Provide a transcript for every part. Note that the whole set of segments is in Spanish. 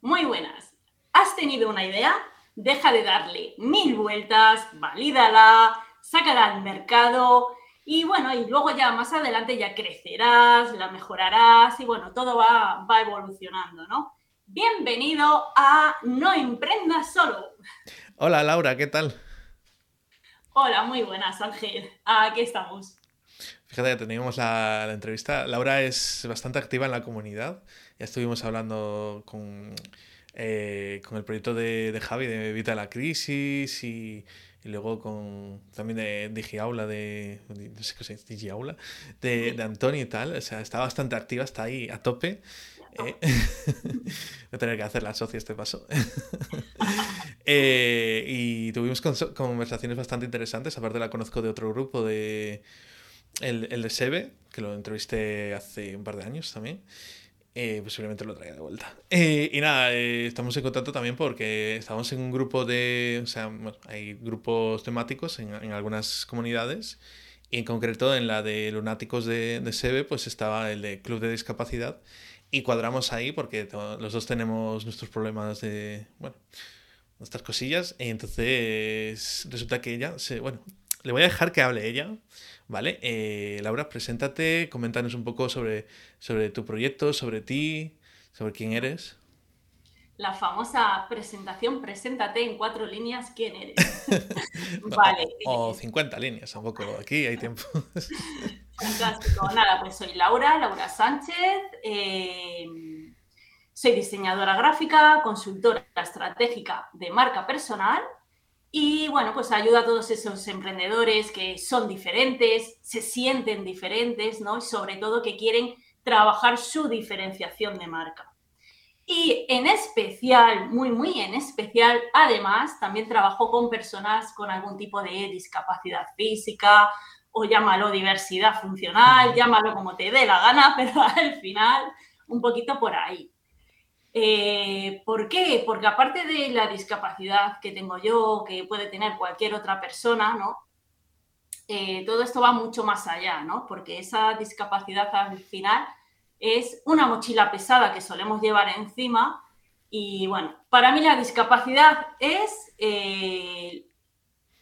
Muy buenas. ¿Has tenido una idea? Deja de darle mil vueltas, valídala, sácala al mercado y bueno, y luego ya más adelante ya crecerás, la mejorarás y bueno, todo va, va evolucionando, ¿no? Bienvenido a No Emprendas Solo. Hola Laura, ¿qué tal? Hola, muy buenas Ángel. Aquí estamos. Fíjate, teníamos la, la, entrevista. Laura es bastante activa en la comunidad. Ya estuvimos hablando con, eh, con el proyecto de, de, Javi de Evita la Crisis y, y luego con también de Digiaula, de, no sé qué es, Digiaula, de, de Antonio y tal. O sea, está bastante activa, está ahí a tope. Eh, voy a tener que hacer la socia este paso. eh, y tuvimos conversaciones bastante interesantes. Aparte, la conozco de otro grupo de el, el de Sebe, que lo entrevisté hace un par de años también. Eh, posiblemente lo traiga de vuelta. Eh, y nada, eh, estamos en contacto también porque estamos en un grupo de. O sea, bueno, hay grupos temáticos en, en, algunas comunidades. Y en concreto en la de lunáticos de, de SEBE, pues estaba el de Club de Discapacidad. Y cuadramos ahí porque los dos tenemos nuestros problemas de. Bueno, nuestras cosillas. Y entonces resulta que ella. Se, bueno, le voy a dejar que hable ella ¿vale? Eh, Laura, preséntate, coméntanos un poco sobre, sobre tu proyecto, sobre ti, sobre quién eres. La famosa presentación, preséntate en cuatro líneas, ¿quién eres? vale. O, o 50 líneas, tampoco, aquí hay tiempo. Fantástico. Nada, pues soy Laura, Laura Sánchez. Eh, soy diseñadora gráfica, consultora estratégica de marca personal y bueno, pues ayuda a todos esos emprendedores que son diferentes, se sienten diferentes, ¿no? Y sobre todo que quieren trabajar su diferenciación de marca. Y en especial, muy, muy en especial, además, también trabajo con personas con algún tipo de discapacidad física o llámalo diversidad funcional, llámalo como te dé la gana, pero al final un poquito por ahí. Eh, ¿Por qué? Porque aparte de la discapacidad que tengo yo, que puede tener cualquier otra persona, ¿no? Eh, todo esto va mucho más allá, ¿no? Porque esa discapacidad al final es una mochila pesada que solemos llevar encima y bueno, para mí la discapacidad es eh,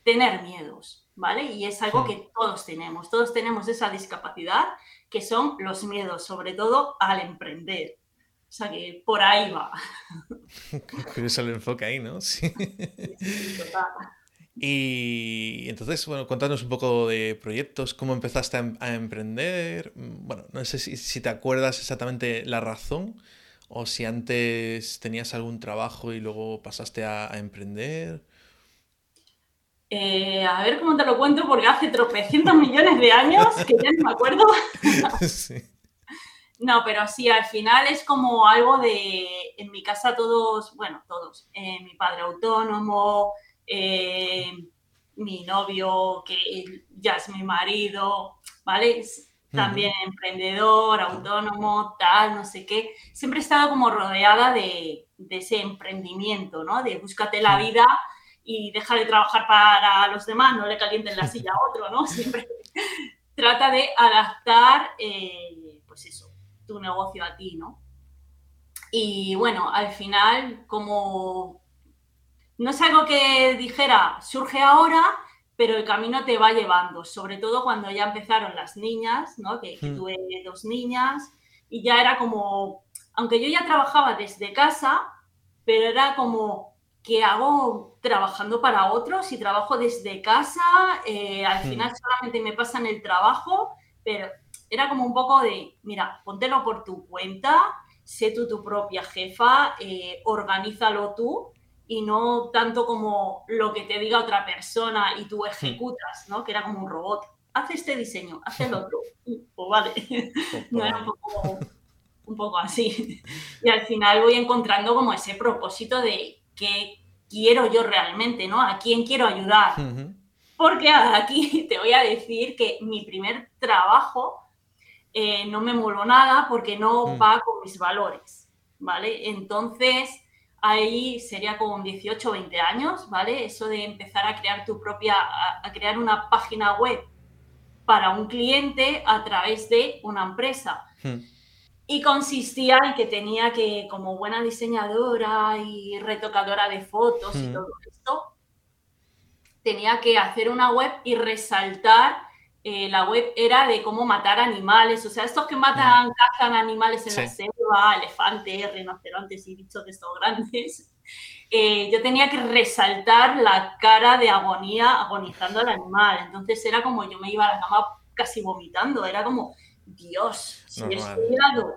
tener miedos, ¿vale? Y es algo que todos tenemos, todos tenemos esa discapacidad que son los miedos, sobre todo al emprender. O sea que por ahí va. Curioso el enfoque ahí, ¿no? Sí. Y entonces, bueno, cuéntanos un poco de proyectos, cómo empezaste a, a emprender. Bueno, no sé si, si, te acuerdas exactamente la razón o si antes tenías algún trabajo y luego pasaste a, a emprender. Eh, a ver cómo te lo cuento, porque hace tropecientos millones de años que ya no me acuerdo. sí. No, pero sí, al final es como algo de, en mi casa todos, bueno, todos, eh, mi padre autónomo, eh, mi novio que ya es mi marido, ¿vale? Es también uh -huh. emprendedor, autónomo, tal, no sé qué. Siempre he estado como rodeada de, de ese emprendimiento, ¿no? De búscate la vida y deja de trabajar para los demás, no le calienten la silla a otro, ¿no? Siempre trata de adaptar, eh, pues eso, tu negocio a ti, ¿no? Y bueno, al final, como no es algo que dijera, surge ahora, pero el camino te va llevando, sobre todo cuando ya empezaron las niñas, ¿no? Que, que tuve dos niñas y ya era como, aunque yo ya trabajaba desde casa, pero era como, ¿qué hago trabajando para otros? Si trabajo desde casa, eh, al final solamente me pasan el trabajo, pero era como un poco de, mira, póntelo por tu cuenta, sé tú tu propia jefa, eh, organízalo tú y no tanto como lo que te diga otra persona y tú ejecutas, ¿no? Que era como un robot. Haz este diseño, haz el otro. Pues vale. no era un poco, un poco así. Y al final voy encontrando como ese propósito de qué quiero yo realmente, ¿no? A quién quiero ayudar. Porque aquí te voy a decir que mi primer trabajo eh, no me moló nada porque no mm. va con mis valores, ¿vale? Entonces, ahí sería con 18 o 20 años, ¿vale? Eso de empezar a crear tu propia, a, crear una página web para un cliente a través de una empresa. Mm. Y consistía en que tenía que, como buena diseñadora y retocadora de fotos y todo esto, tenía que hacer una web y resaltar eh, la web era de cómo matar animales, o sea, estos que matan, cazan animales en la selva, elefantes, rinocerontes y bichos de estos grandes, eh, yo tenía que resaltar la cara de agonía agonizando al animal. Entonces era como yo me iba a la cama casi vomitando, era como, Dios, si he estudiado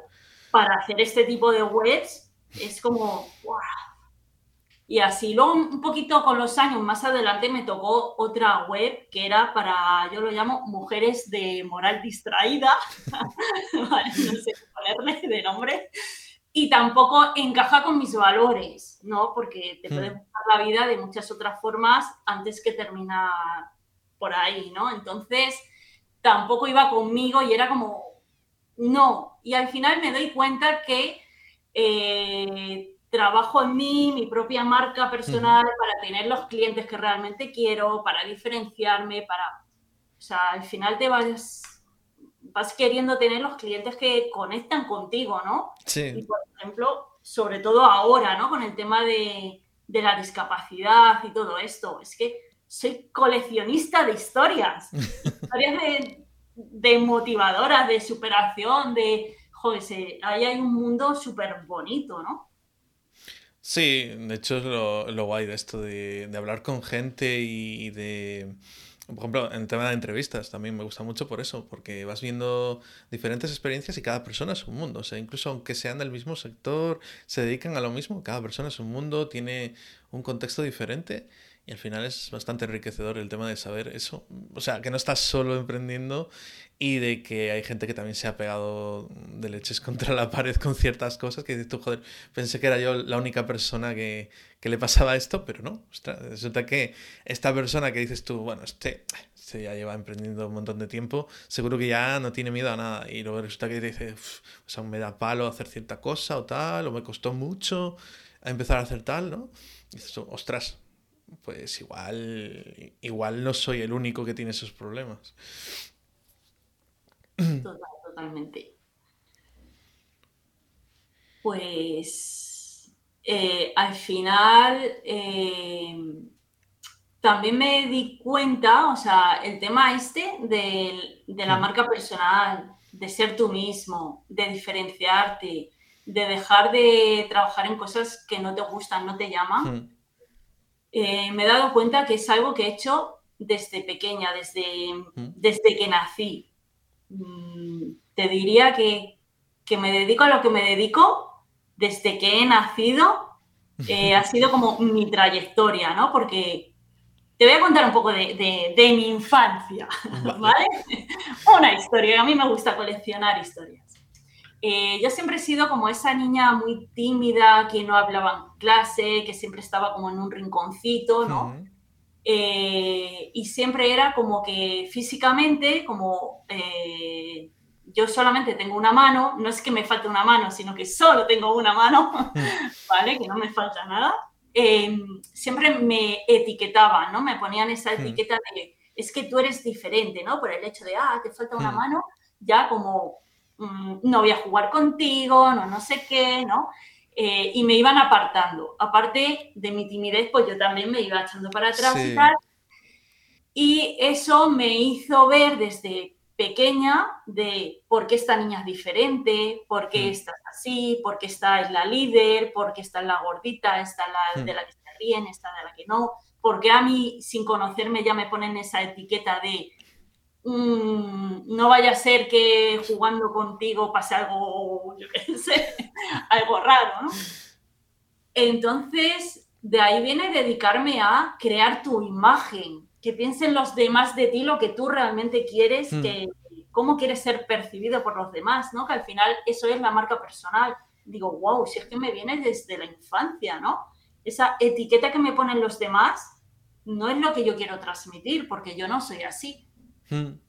para hacer este tipo de webs, es como, wow. Y así, luego un poquito con los años más adelante me tocó otra web que era para, yo lo llamo mujeres de moral distraída, no sé ponerle de nombre, y tampoco encaja con mis valores, ¿no? Porque te hmm. gustar la vida de muchas otras formas antes que terminar por ahí, ¿no? Entonces, tampoco iba conmigo y era como, no. Y al final me doy cuenta que eh, trabajo en mí, mi propia marca personal, para tener los clientes que realmente quiero, para diferenciarme, para... O sea, al final te vas, vas queriendo tener los clientes que conectan contigo, ¿no? Sí. Y, por ejemplo, sobre todo ahora, ¿no? Con el tema de, de la discapacidad y todo esto. Es que soy coleccionista de historias. historias de, de motivadoras, de superación, de... Joder, ahí hay un mundo súper bonito, ¿no? Sí, de hecho es lo, guay de esto, de, hablar con gente y, de... Por ejemplo, en tema de entrevistas también me gusta mucho por eso, porque vas viendo diferentes experiencias y cada persona es un mundo. O sea, incluso aunque sean del mismo sector, se dedican a lo mismo, cada persona es un mundo, tiene un contexto diferente y al final es bastante enriquecedor el tema de saber eso. O sea, que no estás solo emprendiendo y de que hay gente que también se ha pegado de leches contra la pared con ciertas cosas que dices tú, joder, pensé que era yo la única persona que, que le pasaba esto, pero no. Ostras, resulta que esta persona que dices tú, bueno, este, este ya lleva emprendiendo un montón de tiempo, seguro que ya no tiene miedo a nada. Y luego resulta que te dice, o sea, me da palo hacer cierta cosa o tal, o me costó mucho empezar a hacer tal, ¿no? Y dices tú, ostras, pues igual, igual no soy el único que tiene esos problemas. totalmente. Pues eh, al final eh, también me di cuenta, o sea, el tema este de, la mm. marca personal, de ser tú mismo, de diferenciarte, de dejar de trabajar en cosas que no te gustan, no te llaman. Mm. Eh, me he dado cuenta que es algo que he hecho desde pequeña, desde, desde que nací. Mm, te diría que, me dedico a lo que me dedico desde que he nacido. Eh, ha sido como mi trayectoria, ¿no? Porque te voy a contar un poco de, mi infancia, ¿vale? Una historia, a mí me gusta coleccionar historias. Eh, yo siempre he sido como esa niña muy tímida, que no hablaba en clase, que siempre estaba como en un rinconcito, ¿no? Eh, y siempre era como que físicamente, como eh, yo solamente tengo una mano, no es que me falte una mano, sino que solo tengo una mano, ¿vale? Que no me falta nada. Em, siempre me etiquetaban, ¿no? Me ponían esa etiqueta de, es que tú eres diferente, ¿no? Por el hecho de, ah, te falta una mano, ya como Mm, no voy a jugar contigo, no, no sé qué, ¿no? Eh, y me iban apartando. Aparte de mi timidez, pues yo también me iba echando para atrás y tal. Y eso me hizo ver desde pequeña de por qué esta niña es diferente, por qué mm. estás así, por qué esta es la líder, por qué esta es la gordita, esta es la mm. de la que se ríen, esta de la que no, por qué a mí sin conocerme ya me ponen esa etiqueta de Mm, no vaya a ser que jugando contigo pase algo, yo qué sé, algo raro, ¿no? Entonces, de ahí viene dedicarme a crear tu imagen, que piensen los demás de ti lo que tú realmente quieres, hmm. que, cómo quieres ser percibido por los demás, ¿no? Que al final eso es la marca personal. Digo, wow, si es que me viene desde la infancia, ¿no? Esa etiqueta que me ponen los demás no es lo que yo quiero transmitir, porque yo no soy así. Hmm.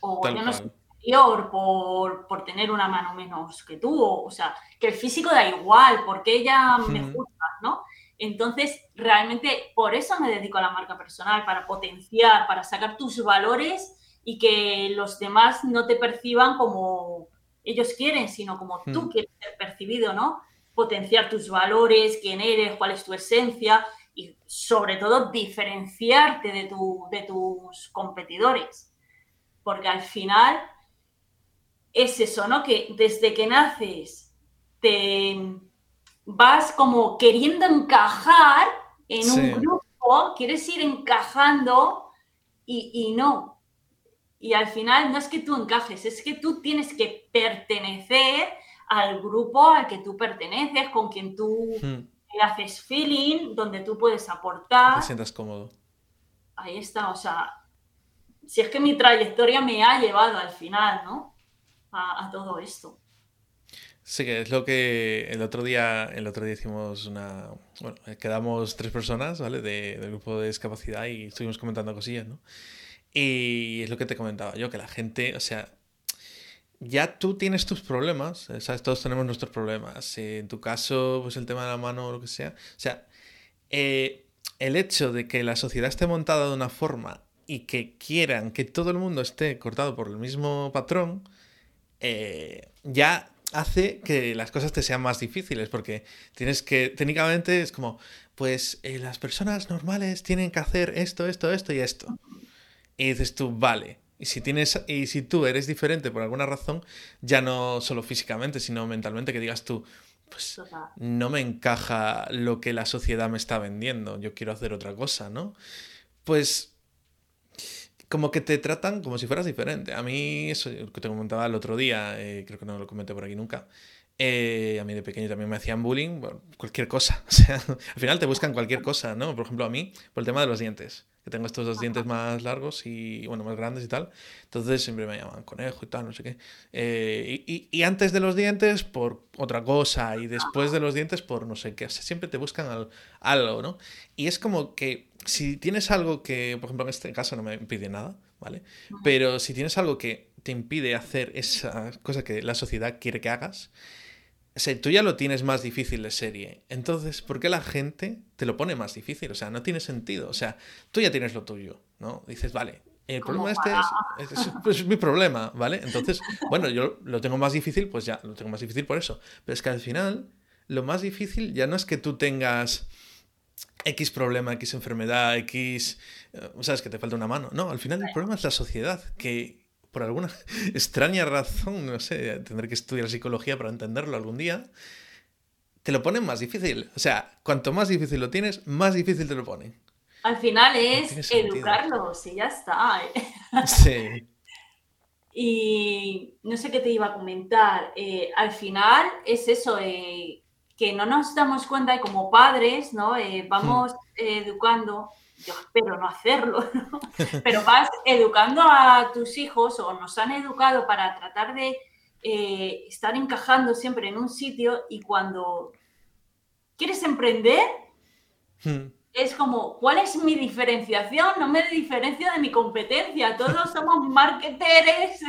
O yo no soy superior por, tener una mano menos que tú. O, sea, que el físico da igual, porque ella me juzga, ¿no? Entonces, realmente por eso me dedico a la marca personal, para potenciar, para sacar tus valores y que los demás no te perciban como, ellos quieren, sino como tú quieres ser percibido, ¿no? Potenciar tus valores, quién eres, cuál es tu esencia y sobre todo diferenciarte de, tu, de tus competidores. Porque al final es eso, ¿no? Que desde que naces te vas como queriendo encajar en un grupo, quieres ir encajando y, y no, y al final no es que tú encajes, es que tú tienes que pertenecer al grupo al que tú perteneces, con quien tú hmm. haces feeling, donde tú puedes aportar. Te sientas cómodo. Ahí está, o sea, si es que mi trayectoria me ha llevado al final, ¿no? A, todo esto. Sí, que es lo que el otro día, el otro día hicimos una, bueno, quedamos tres personas, ¿vale? De, del grupo de discapacidad y estuvimos comentando cosillas, ¿no? Y es lo que te comentaba yo, que la gente, o sea, ya tú tienes tus problemas, ¿sabes? Todos tenemos nuestros problemas. En tu caso, pues el tema de la mano o lo que sea. O sea, eh, el hecho de que la sociedad esté montada de una forma y que quieran que todo el mundo esté cortado por el mismo patrón, eh, ya hace que las cosas te sean más difíciles, porque tienes que, técnicamente es como, pues eh, las personas normales tienen que hacer esto, esto, esto y esto. Y dices tú, vale. Y si, tienes, y si tú eres diferente por alguna razón, ya no solo físicamente, sino mentalmente, que digas tú, pues no me encaja lo que la sociedad me está vendiendo, yo quiero hacer otra cosa, ¿no? Pues como que te tratan como si fueras diferente. A mí, eso que te comentaba el otro día, eh, creo que no lo comenté por aquí nunca, eh, a mí de pequeño también me hacían bullying, cualquier cosa. O sea, al final te buscan cualquier cosa, ¿no? Por ejemplo, a mí, por el tema de los dientes que tengo estos dos dientes más largos y, bueno, más grandes y tal. Entonces siempre me llaman conejo y tal, no sé qué. Eh, y, y, antes de los dientes por otra cosa y después de los dientes por no sé qué. O sea, siempre te buscan algo, ¿no? Y es como que si tienes algo que, por ejemplo, en este caso no me impide nada, ¿vale? Pero si tienes algo que te impide hacer esa cosa que la sociedad quiere que hagas, o sea, tú ya lo tienes más difícil de serie. Entonces, ¿por qué la gente te lo pone más difícil? O sea, no tiene sentido. O sea, tú ya tienes lo tuyo, ¿no? Dices, vale, el problema este es, mi problema, ¿vale? Entonces, bueno, yo lo tengo más difícil, pues ya, lo tengo más difícil por eso. Pero es que al final, lo más difícil ya no es que tú tengas X problema, X enfermedad, X... Eh, ¿Sabes? Que te falta una mano. No, al final el problema es la sociedad, que por alguna extraña razón, no sé, tendré que estudiar psicología para entenderlo algún día, te lo ponen más difícil. O sea, cuanto más difícil lo tienes, más difícil te lo ponen. Al final es educarlos y ya está. ¿eh? Sí. y no sé qué te iba a comentar. Eh, al final es eso, eh, que no nos damos cuenta y como padres, ¿no? vamos hmm. educando yo espero no hacerlo, pero vas educando a tus hijos o nos han educado para tratar de eh, estar encajando siempre en un sitio y cuando quieres emprender, hmm. es como, ¿cuál es mi diferenciación? No me diferencio de mi competencia, todos somos marketeres,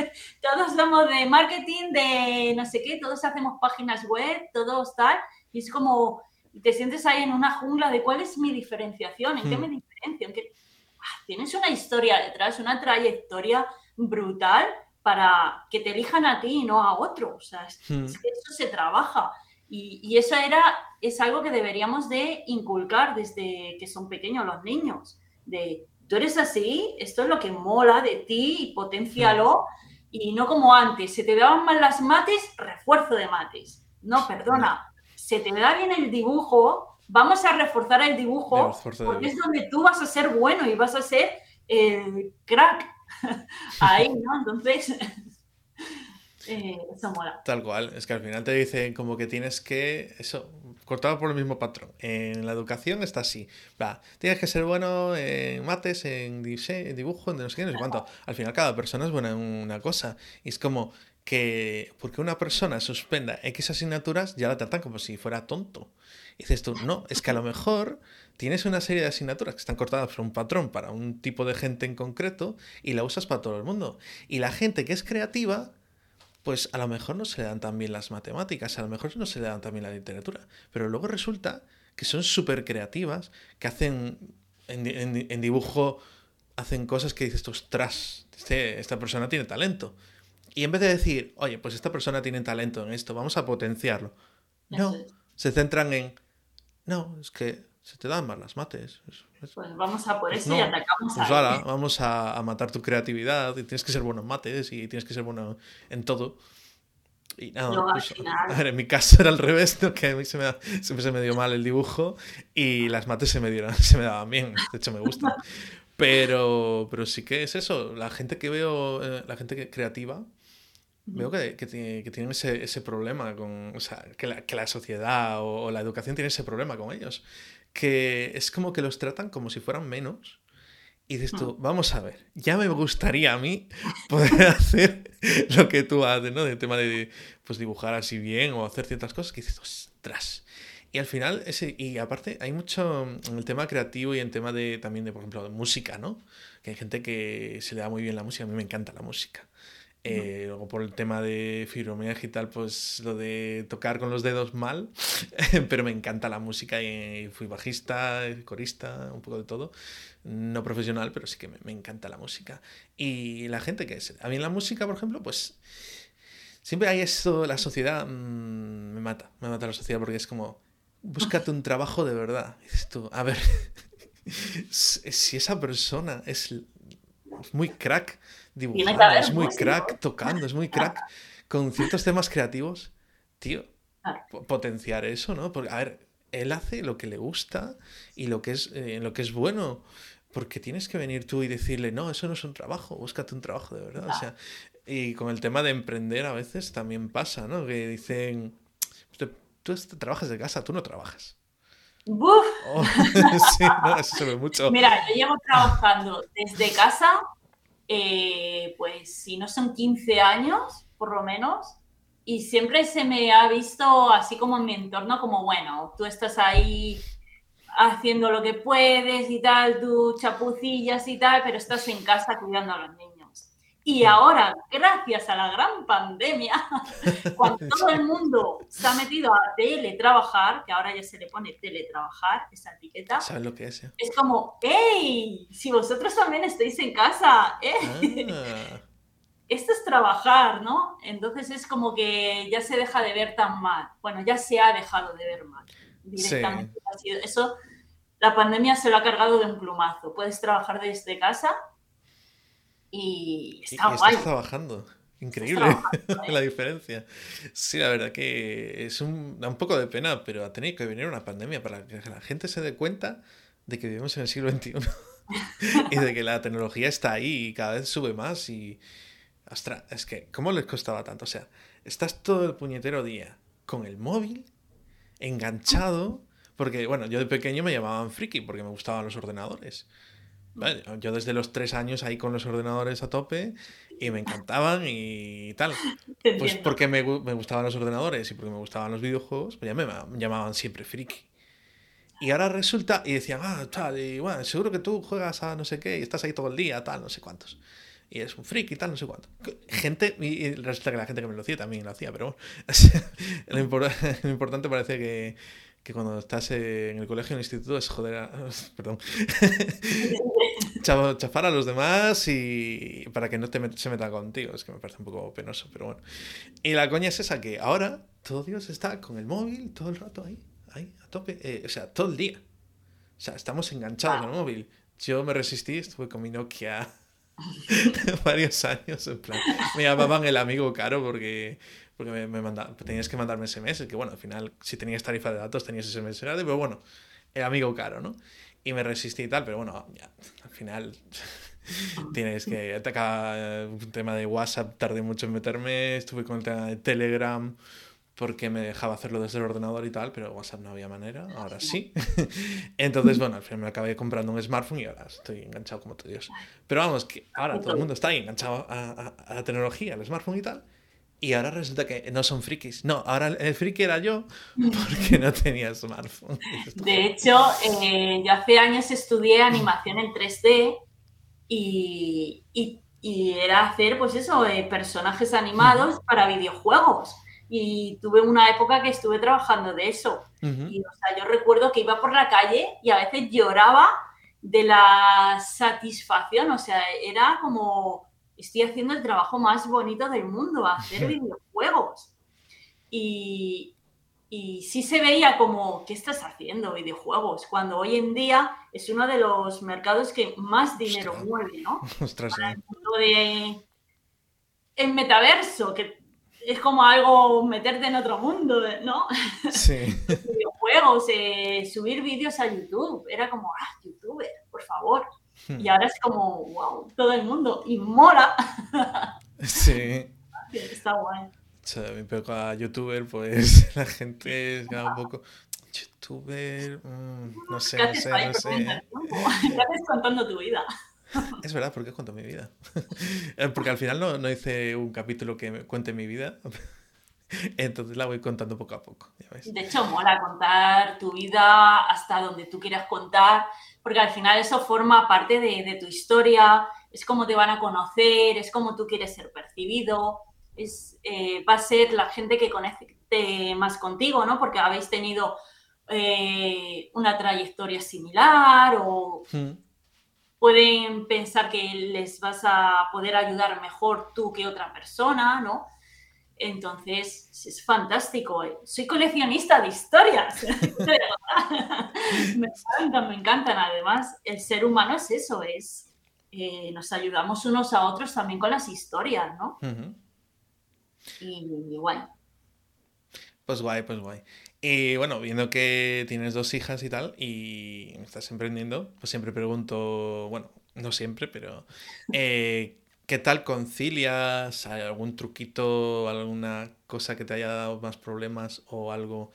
todos somos de marketing, de no sé qué, todos hacemos páginas web, todos tal, y es como, te sientes ahí en una jungla de cuál es mi diferenciación, en qué hmm. Me que ah, tienes una historia detrás, una trayectoria brutal para que te elijan a ti y no a otro. O sea, hmm. eso se trabaja. Y, eso era, es algo que deberíamos de inculcar desde que son pequeños los niños. De, tú eres así, esto es lo que mola de ti y potencialo. Hmm. Y no como antes, se te daban mal las mates, refuerzo de mates. No, perdona, se te da bien el dibujo, vamos a reforzar el dibujo, porque es donde tú vas a ser bueno y vas a ser el crack. Ahí, ¿no? Entonces, eh, eso mola. Tal cual, es que al final te dicen como que tienes que, eso, cortado por el mismo patrón. En la educación está así, va, tienes que ser bueno en mates, en, dibujo, en no sé qué, no sé cuánto. Al final cada persona es buena en una cosa. Y es como que porque una persona suspenda X asignaturas ya la tratan como si fuera tonto. Y dices tú, no, es que a lo mejor tienes una serie de asignaturas que están cortadas por un patrón para un tipo de gente en concreto y la usas para todo el mundo. Y la gente que es creativa, pues a lo mejor no se le dan tan bien las matemáticas, a lo mejor no se le dan tan bien la literatura. Pero luego resulta que son súper creativas, que hacen en, dibujo, hacen cosas que dices tú, ostras, este, esta persona tiene talento. Y en vez de decir, oye, pues esta persona tiene talento en esto, vamos a potenciarlo. No, se centran en, no, es que se te dan mal las mates. Pues vamos a por pues eso y atacamos pues a vamos a, matar tu creatividad y tienes que ser bueno en mates y tienes que ser bueno en todo. Y nada, pues, a ver, en mi caso era al revés, que a mí se me, siempre se me dio mal el dibujo y las mates se me, dieron, se me daban bien, de hecho me gustan. Pero, pero sí que es eso, la gente que veo, eh, la gente creativa, veo que, que, tienen ese, ese, problema con, o sea, que la, que la sociedad o, la educación tiene ese problema con ellos, que es como que los tratan como si fueran menos. Y dices tú, vamos a ver, ya me gustaría a mí poder hacer lo que tú haces, ¿no? De tema de pues, dibujar así bien o hacer ciertas cosas que dices, ostras. Y al final, ese, y aparte, hay mucho en el tema creativo y en tema de también de, por ejemplo, de música, ¿no? Que hay gente que se le da muy bien la música, a mí me encanta la música. Eh, luego por el tema de fibromialgia y tal, pues lo de tocar con los dedos mal, pero me encanta la música y fui bajista, corista, un poco de todo. No profesional, pero sí que me, encanta la música. Y la gente que es... A mí en la música, por ejemplo, pues siempre hay esto, la sociedad mm, me mata, me mata la sociedad porque es como, búscate un trabajo de verdad. dices tú, a ver, si esa persona es muy crack dibujando, es muy crack tocando, es muy crack con ciertos temas creativos, tío, potenciar eso, ¿no? Porque, a ver, él hace lo que le gusta y lo que es, eh, lo que es bueno. Porque tienes que venir tú y decirle, no, eso no es un trabajo, búscate un trabajo de verdad. O sea, y con el tema de emprender a veces también pasa, ¿no? Que dicen, tú trabajas de casa, tú no trabajas. ¡Buf! Oh, sí, no, eso se ve mucho. Mira, yo llevo trabajando desde casa eh, pues si no son 15 años, por lo menos, y siempre se me ha visto así como en mi entorno, como bueno, tú estás ahí haciendo lo que puedes y tal, tú chapucillas y tal, pero estás en casa cuidando a los niños. Y ahora, gracias a la gran pandemia, cuando todo el mundo se ha metido a teletrabajar, que ahora ya se le pone teletrabajar, esa etiqueta. ¿Sabes lo que es? Eh? Es como, ¡hey! Si vosotros también estáis en casa, ¿eh? Ah. Esto es trabajar, ¿no? Entonces es como que ya se deja de ver tan mal. Bueno, ya se ha dejado de ver mal. Directamente. Eso, la pandemia se lo ha cargado de un plumazo. Puedes trabajar desde casa y está guay. Estás trabajando. Increíble la diferencia. Sí, la verdad que es un, da un poco de pena, pero ha tenido que venir una pandemia para que la gente se dé cuenta de que vivimos en el siglo XXI y de que la tecnología está ahí y cada vez sube más y... Ostras, es que, ¿cómo les costaba tanto? O sea, estás todo el puñetero día con el móvil, enganchado, porque, bueno, yo de pequeño me llamaban friki porque me gustaban los ordenadores. Yo desde los tres años ahí con los ordenadores a tope y me encantaban y tal. Pues porque me, me, gustaban los ordenadores y porque me gustaban los videojuegos, pues ya me llamaban siempre friki. Y ahora resulta, y decían, ah, tal, y bueno, seguro que tú juegas a no sé qué y estás ahí todo el día, tal, no sé cuántos. Y es un friki y tal, no sé cuánto. Gente, y resulta que la gente que me lo hacía también lo hacía, pero bueno, lo importante parece que, que cuando estás en el colegio o en el instituto es joder a, perdón. Chafar a los demás y para que no te se metan contigo. Es que me parece un poco penoso pero bueno. Y la coña es esa que ahora todo Dios está con el móvil todo el rato ahí ahí a tope eh, o sea todo el día. O sea estamos enganchados al móvil. Yo me resistí estuve con mi Nokia varios años en plan me llamaban el amigo caro porque porque me, tenías que mandarme SMS, que bueno, al final, si tenías tarifa de datos, tenías SMS grande, pero bueno, el amigo caro, ¿no? Y me resistí y tal, pero bueno, ya, al final tienes que atacar un tema de WhatsApp, tardé mucho en meterme, estuve con el tema de Telegram porque me dejaba hacerlo desde el ordenador y tal, pero WhatsApp no había manera, ahora sí. Entonces, bueno, al final me acabé comprando un smartphone y ahora estoy enganchado como tu Dios. Pero vamos, que ahora todo el mundo está ahí enganchado a, a la tecnología, al smartphone y tal, y ahora resulta que no son frikis. No, ahora el friki era yo porque no tenía smartphone. De hecho, eh, yo hace años estudié animación en 3D y, y, era hacer, pues eso, eh, personajes animados para videojuegos. Y tuve una época que estuve trabajando de eso. Y o sea, yo recuerdo que iba por la calle y a veces lloraba de la satisfacción. O sea, era como estoy haciendo el trabajo más bonito del mundo, hacer videojuegos. Y, y sí se veía como, ¿qué estás haciendo videojuegos? Cuando hoy en día es uno de los mercados que más dinero mueve, ¿no? Ostras, el mundo de el metaverso, que es como algo meterte en otro mundo, ¿no? Sí. videojuegos, eh, subir vídeos a YouTube, era como, ah, youtuber, por favor. Hmm. Y ahora es como, wow, todo el mundo, y mola. Sí. Está guay. pero a youtuber, pues la gente es un poco. Youtuber, mm, no sé, no sé, no sé. ¿Qué haces contando tu vida? Es verdad, porque cuento mi vida. Eh, porque al final no, no, hice un capítulo que me cuente mi vida. Entonces la voy contando poco a poco. De hecho, mola contar tu vida hasta donde tú quieras contar, porque al final eso forma parte de, de tu historia, es como te van a conocer, es como tú quieres ser percibido, es, eh, va a ser la gente que conecte más contigo, ¿no? Porque habéis tenido eh, una trayectoria similar o... Hmm pueden pensar que les vas a poder ayudar mejor tú que otra persona, ¿no? Entonces, es fantástico. Soy coleccionista de historias. me encantan, me encantan. Además, el ser humano es eso, es eh, nos ayudamos unos a otros también con las historias, ¿no? y, guay. Pues guay, pues guay. Y bueno, viendo que tienes dos hijas y tal, y estás emprendiendo, pues siempre pregunto, bueno, no siempre, pero eh, ¿qué tal concilias? ¿Hay algún truquito, alguna cosa que te haya dado más problemas o algo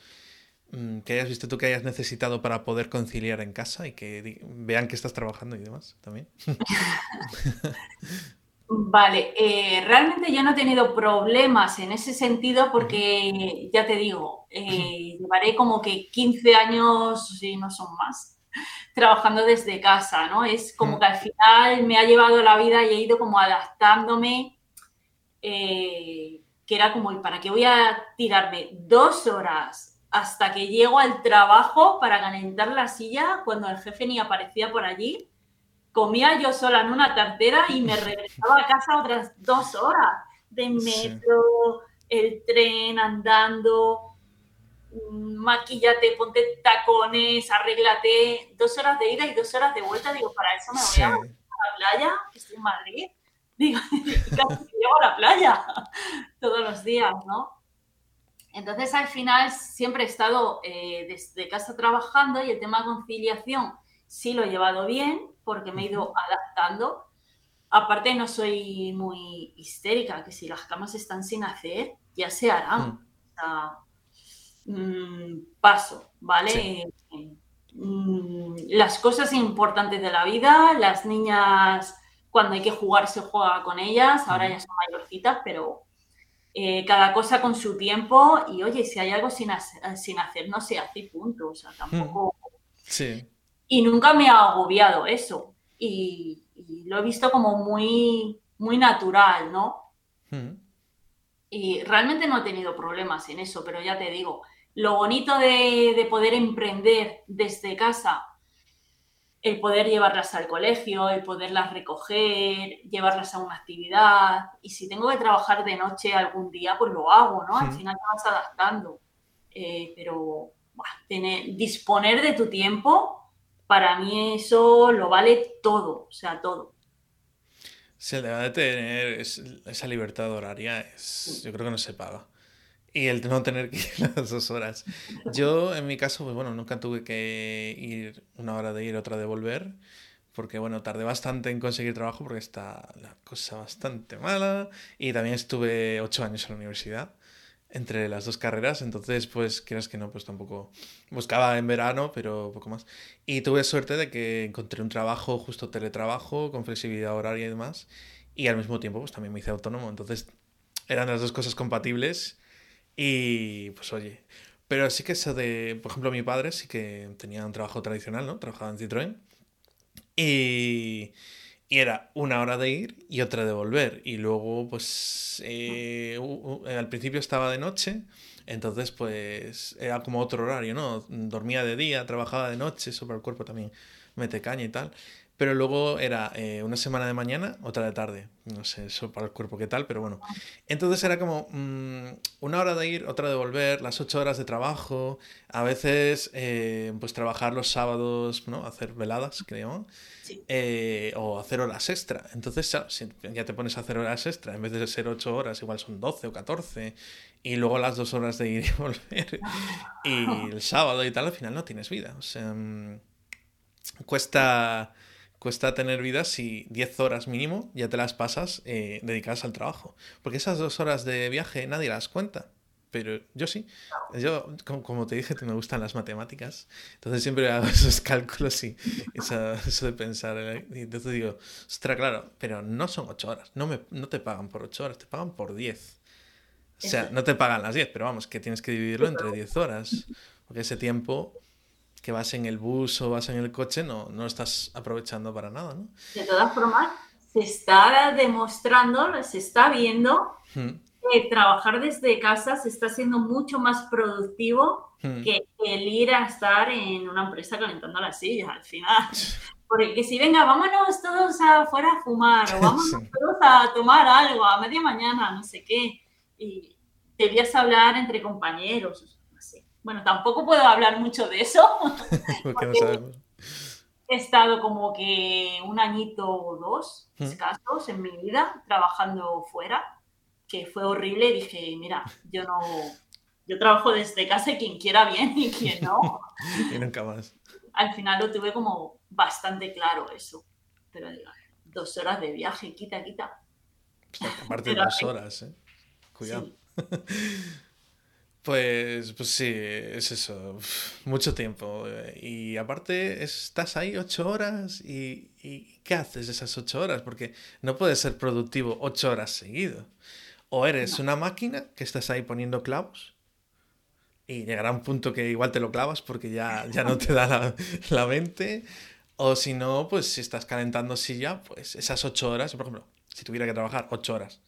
mm, que hayas visto tú que hayas necesitado para poder conciliar en casa y que vean que estás trabajando y demás también? Vale, eh, realmente yo no he tenido problemas en ese sentido porque, ya te digo, eh, llevaré como que 15 años, si no son más, trabajando desde casa, ¿no? Es como que al final me ha llevado la vida y he ido como adaptándome, eh, que era como, ¿para qué voy a tirarme dos horas hasta que llego al trabajo para calentar la silla cuando el jefe ni aparecía por allí? Comía yo sola en una tartera y me regresaba a casa otras dos horas de metro, el tren, andando, mm, maquillate, ponte tacones, arréglate, dos horas de ida y dos horas de vuelta. Digo, para eso me voy a, a la playa, estoy en Madrid. Digo, casi llego a la playa todos los días, ¿no? Entonces, al final, siempre he estado eh, desde casa trabajando y el tema conciliación sí lo he llevado bien, porque me he ido adaptando. Aparte, no soy muy histérica, que si las camas están sin hacer, ya se harán. Mm. Mm, paso, ¿vale? Mm, las cosas importantes de la vida, las niñas, cuando hay que jugar, se juega con ellas, ahora ya son mayorcitas, pero eh, cada cosa con su tiempo. Y oye, si hay algo sin, hacer, sin hacer no se hace, punto. O sea, tampoco. Sí. Y nunca me ha agobiado eso. Y, lo he visto como muy, muy natural, ¿no? Hmm. Y realmente no he tenido problemas en eso, pero ya te digo, lo bonito de, poder emprender desde casa, el poder llevarlas al colegio, el poderlas recoger, llevarlas a una actividad. Y si tengo que trabajar de noche algún día, pues lo hago, ¿no? Al hmm. final te vas adaptando. Eh, pero tener, disponer de tu tiempo para mí eso lo vale todo, o sea, todo. Se le va a tener esa libertad horaria, es, yo creo que no se paga. Y el no tener que ir las dos horas. Yo, en mi caso, pues bueno, nunca tuve que ir una hora de ir, otra de volver. Porque bueno, tardé bastante en conseguir trabajo porque está la cosa bastante mala. Y también estuve ocho años en la universidad entre las dos carreras, entonces pues quieras que no, pues tampoco buscaba en verano, pero poco más. Y tuve suerte de que encontré un trabajo, justo teletrabajo, con flexibilidad horaria y demás, y al mismo tiempo pues también me hice autónomo, entonces eran las dos cosas compatibles y pues oye, pero sí que eso de, por ejemplo, mi padre sí que tenía un trabajo tradicional, ¿no? Trabajaba en Citroën y... Y era una hora de ir y otra de volver. Y luego, pues, eh, al principio estaba de noche, entonces, pues, era como otro horario, ¿no? Dormía de día, trabajaba de noche, eso para el cuerpo también mete caña y tal. Pero luego era eh, una semana de mañana, otra de tarde. No sé, eso para el cuerpo qué tal, pero bueno. Entonces era como mm, una hora de ir, otra de volver, las ocho horas de trabajo. A veces, eh, pues trabajar los sábados, ¿no? Hacer veladas, Eh, o hacer horas extra. Entonces, ya te pones a hacer horas extra, en vez de ser ocho horas, igual son doce o catorce. Y luego las dos horas de ir y volver. Y el sábado y tal, al final no tienes vida. O sea, mm, cuesta cuesta tener vida si 10 horas mínimo ya te las pasas eh, dedicadas al trabajo. Porque esas dos horas de viaje nadie las cuenta. Pero yo sí. Yo, como, te dije, me gustan las matemáticas. Entonces siempre hago esos cálculos y eso, de pensar. ¿eh? Y entonces digo, ostras, claro, pero no son 8 horas. No, me, no te pagan por 8 horas, te pagan por 10. O sea, no te pagan las 10, pero vamos, que tienes que dividirlo entre 10 horas. Porque ese tiempo que vas en el bus o vas en el coche, no, no estás aprovechando para nada, ¿no? De todas formas, se está demostrando, se está viendo hmm. Que trabajar desde casa se está siendo mucho más productivo hmm. que el ir a estar en una empresa calentando las sillas al final. Porque si venga, vámonos todos afuera a fumar o vámonos todos a tomar algo a media mañana, no sé qué. Y debías hablar entre compañeros bueno, tampoco puedo hablar mucho de eso. porque no sabemos. He estado como que un añito o dos escasos en mi vida trabajando fuera, que fue horrible. Dije, mira, yo no, yo trabajo desde casa y quien quiera bien y quien no. y nunca más. Al final lo tuve como bastante claro eso. Pero digo, dos horas de viaje, quita, quita. aparte de dos horas, ¿eh? Cuidado. Pues, pues sí, es eso, mucho tiempo. Y aparte estás ahí ocho horas y, y, ¿qué haces esas ocho horas? Porque no puedes ser productivo ocho horas seguido. O eres una máquina que estás ahí poniendo clavos y llegará un punto que igual te lo clavas porque ya, ya no te da la, la mente. O si no, pues si estás calentando silla, pues esas ocho horas, por ejemplo, si tuviera que trabajar ocho horas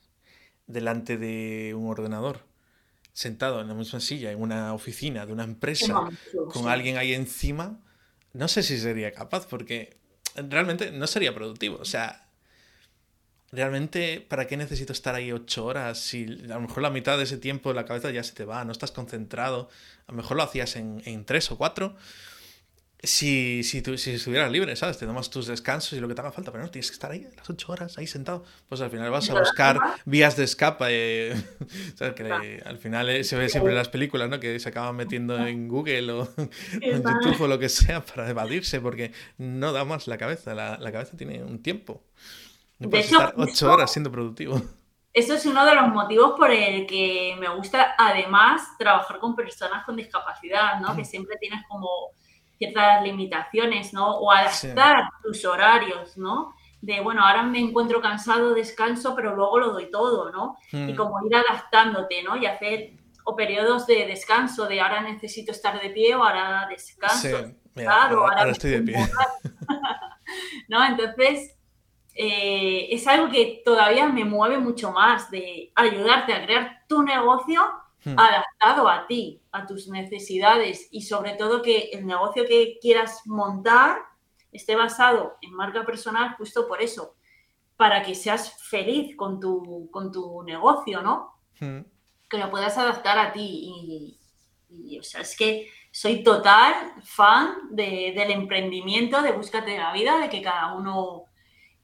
delante de un ordenador sentado en la misma silla en una oficina de una empresa con alguien ahí encima, no sé si sería capaz porque realmente no sería productivo. O sea, realmente, ¿para qué necesito estar ahí ocho horas si a lo mejor la mitad de ese tiempo la cabeza ya se te va, no estás concentrado? A lo mejor lo hacías en, en tres o cuatro si, si, tú, si estuvieras libre, ¿sabes? Te tomas tus descansos y lo que te haga falta, pero no, tienes que estar ahí las ocho horas, ahí sentado. Pues al final vas a buscar vías de escape. ¿sabes? Que al final eh, se ve siempre en las películas, ¿no? Que se acaban metiendo en Google o en YouTube o lo que sea para evadirse, porque no da más la cabeza. La, la cabeza tiene un tiempo. No puedes estar ocho horas siendo productivo. Eso es uno de los motivos por el que me gusta, además, trabajar con personas con discapacidad, ¿no? Que siempre tienes como ciertas limitaciones, ¿no? O adaptar tus horarios, ¿no? De, bueno, ahora me encuentro cansado, descanso, pero luego lo doy todo, ¿no? Y mm. como ir adaptándote, ¿no? Y hacer o periodos de descanso, de ahora necesito estar de pie o ahora descanso. Sí, ahora, estoy de pie. ¿No? Entonces, eh, es algo que todavía me mueve mucho más de ayudarte a crear tu negocio Hmm. adaptado a ti, a tus necesidades y sobre todo que el negocio que quieras montar esté basado en marca personal justo por eso, para que seas feliz con tu, con tu negocio, ¿no? Hmm. Que lo puedas adaptar a ti y, o sea, es que soy total fan del emprendimiento, de búscate la vida, de que cada uno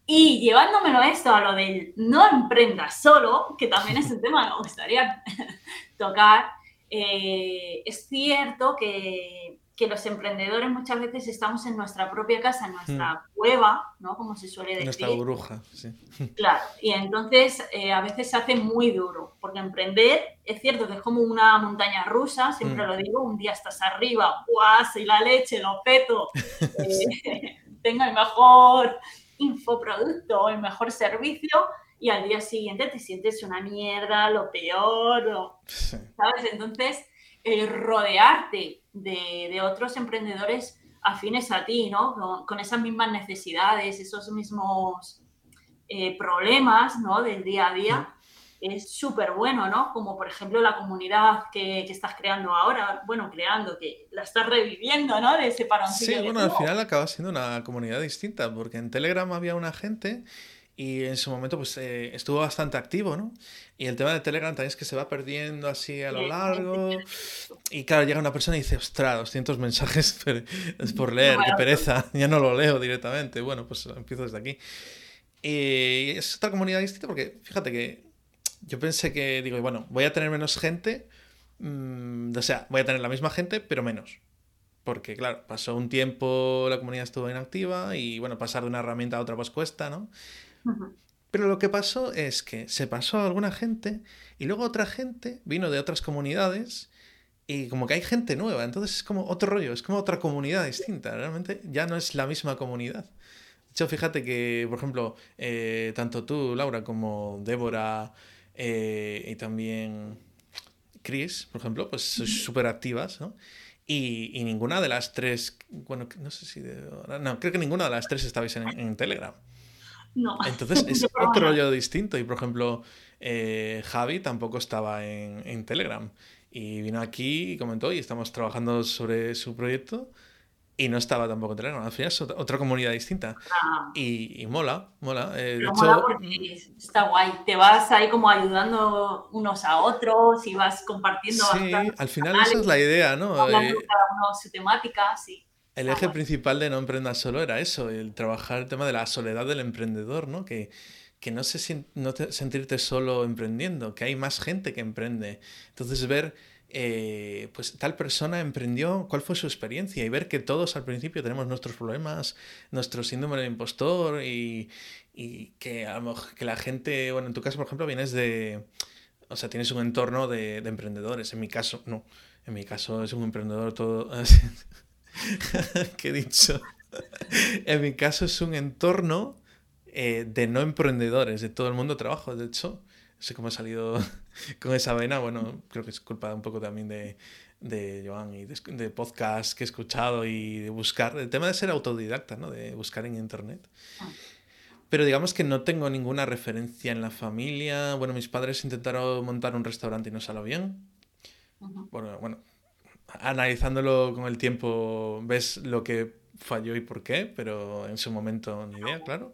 y llevándomelo esto a lo del no emprenda solo, que también es un tema que me gustaría tocar, eh, es cierto que, que, los emprendedores muchas veces estamos en nuestra propia casa, en nuestra hmm. cueva, ¿no? Como se suele decir. Nuestra burbuja, sí. Claro, y entonces eh, a veces se hace muy duro, porque emprender es cierto que es como una montaña rusa, siempre hmm. lo digo, un día estás arriba, ¡guas! Y la leche, lo peto, eh, tengo el mejor infoproducto o el mejor servicio y al día siguiente te sientes una mierda, lo peor, ¿sabes? Entonces, el rodearte de, otros emprendedores afines a ti, ¿no? Con, esas mismas necesidades, esos mismos eh, problemas, ¿no? Del día a día, es súper bueno, ¿no? Como por ejemplo la comunidad que, estás creando ahora, bueno, creando, que la estás reviviendo, ¿no? De ese paroncillo. Sí, bueno, al final acaba siendo una comunidad distinta, porque en Telegram había una gente y en su momento pues eh, estuvo bastante activo, ¿no? Y el tema de Telegram también es que se va perdiendo así a lo largo. Y claro, llega una persona y dice, ostras, 200 mensajes es por leer, qué pereza, ya no lo leo directamente. Bueno, pues empiezo desde aquí. Y es otra comunidad distinta porque fíjate que yo pensé que, digo, bueno, voy a tener menos gente, mm, o sea, voy a tener la misma gente, pero menos. Porque, claro, pasó un tiempo, la comunidad estuvo inactiva y, bueno, pasar de una herramienta a otra pues cuesta, ¿no? Pero lo que pasó es que se pasó a alguna gente y luego otra gente vino de otras comunidades y como que hay gente nueva, entonces es como otro rollo, es como otra comunidad distinta, realmente ya no es la misma comunidad. De hecho, fíjate que, por ejemplo, eh, tanto tú, Laura, como Débora eh, y también Chris, por ejemplo, pues súper activas, ¿no? Y, ninguna de las tres, bueno, no sé si, no, creo que ninguna de las tres estabais en Telegram. No. Entonces es otro rollo distinto. Y por ejemplo, eh, Javi tampoco estaba en, Telegram. Y vino aquí y comentó, y estamos trabajando sobre su proyecto. Y no estaba tampoco Telegram. Al final es otra, comunidad distinta. Ah. Y, mola, mola. Eh, está guay. Te vas ahí como ayudando unos a otros y vas compartiendo. Sí, al final esa es la idea, ¿no? Eh, cada uno su temática, sí. El eje principal de No Emprendas Solo era eso, el trabajar el tema de la soledad del emprendedor, ¿no? Que, que no, se, no sentirte solo emprendiendo, que hay más gente que emprende. Entonces ver, eh, pues tal persona emprendió, cuál fue su experiencia y ver que todos al principio tenemos nuestros problemas, nuestro síndrome de impostor y, que, a que la gente, bueno, en tu caso, por ejemplo, vienes de, o sea, tienes un entorno de, de emprendedores. En mi caso, no. En mi caso es un emprendedor todo... ¿Qué he dicho? en mi caso es un entorno eh, de no emprendedores, de todo el mundo trabajo. De hecho, no sé cómo he salido con esa vena. Bueno, creo que es culpa un poco también de, de Joan y de, podcast que he escuchado y de buscar. El tema de ser autodidacta, ¿no? De buscar en internet. Pero digamos que no tengo ninguna referencia en la familia. Bueno, mis padres intentaron montar un restaurante y no salió bien. Bueno, bueno, analizándolo con el tiempo ves lo que falló y por qué, pero en su momento ni idea, claro.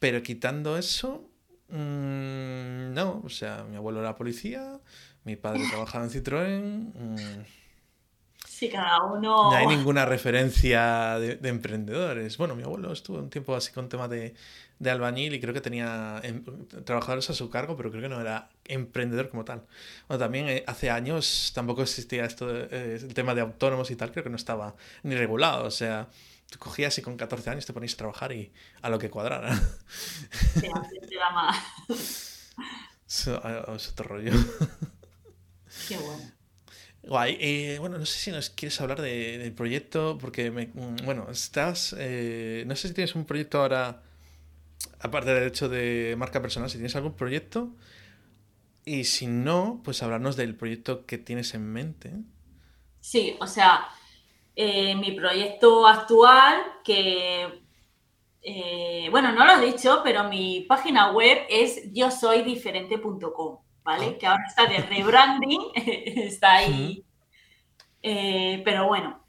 Pero quitando eso, mmm, no, o sea, mi abuelo era policía, mi padre trabajaba en Citroën. Mmm, Sí, cada uno. No hay ninguna referencia de, emprendedores. Bueno, mi abuelo estuvo un tiempo así con tema de, de albañil y creo que tenía em, trabajadores a su cargo, pero creo que no era emprendedor como tal. Bueno, también eh, hace años tampoco existía esto, eh, el tema de autónomos y tal, creo que no estaba ni regulado. O sea, tú cogías y con 14 años te ponías a trabajar y a lo que cuadrara. Sí, te da más. Es otro rollo. Qué bueno. Guay. Eh, bueno, no sé si nos quieres hablar del proyecto, porque, me, mm, bueno, estás... Eh, no sé si tienes un proyecto ahora, aparte del hecho de marca personal, si tienes algún proyecto. Y si no, pues hablarnos del proyecto que tienes en mente. Sí, o sea, eh, mi proyecto actual, que, bueno, no lo he dicho, pero mi página web es yo soy diferente.com. ¿vale? Que ahora está de rebranding, está ahí. Eh, pero bueno,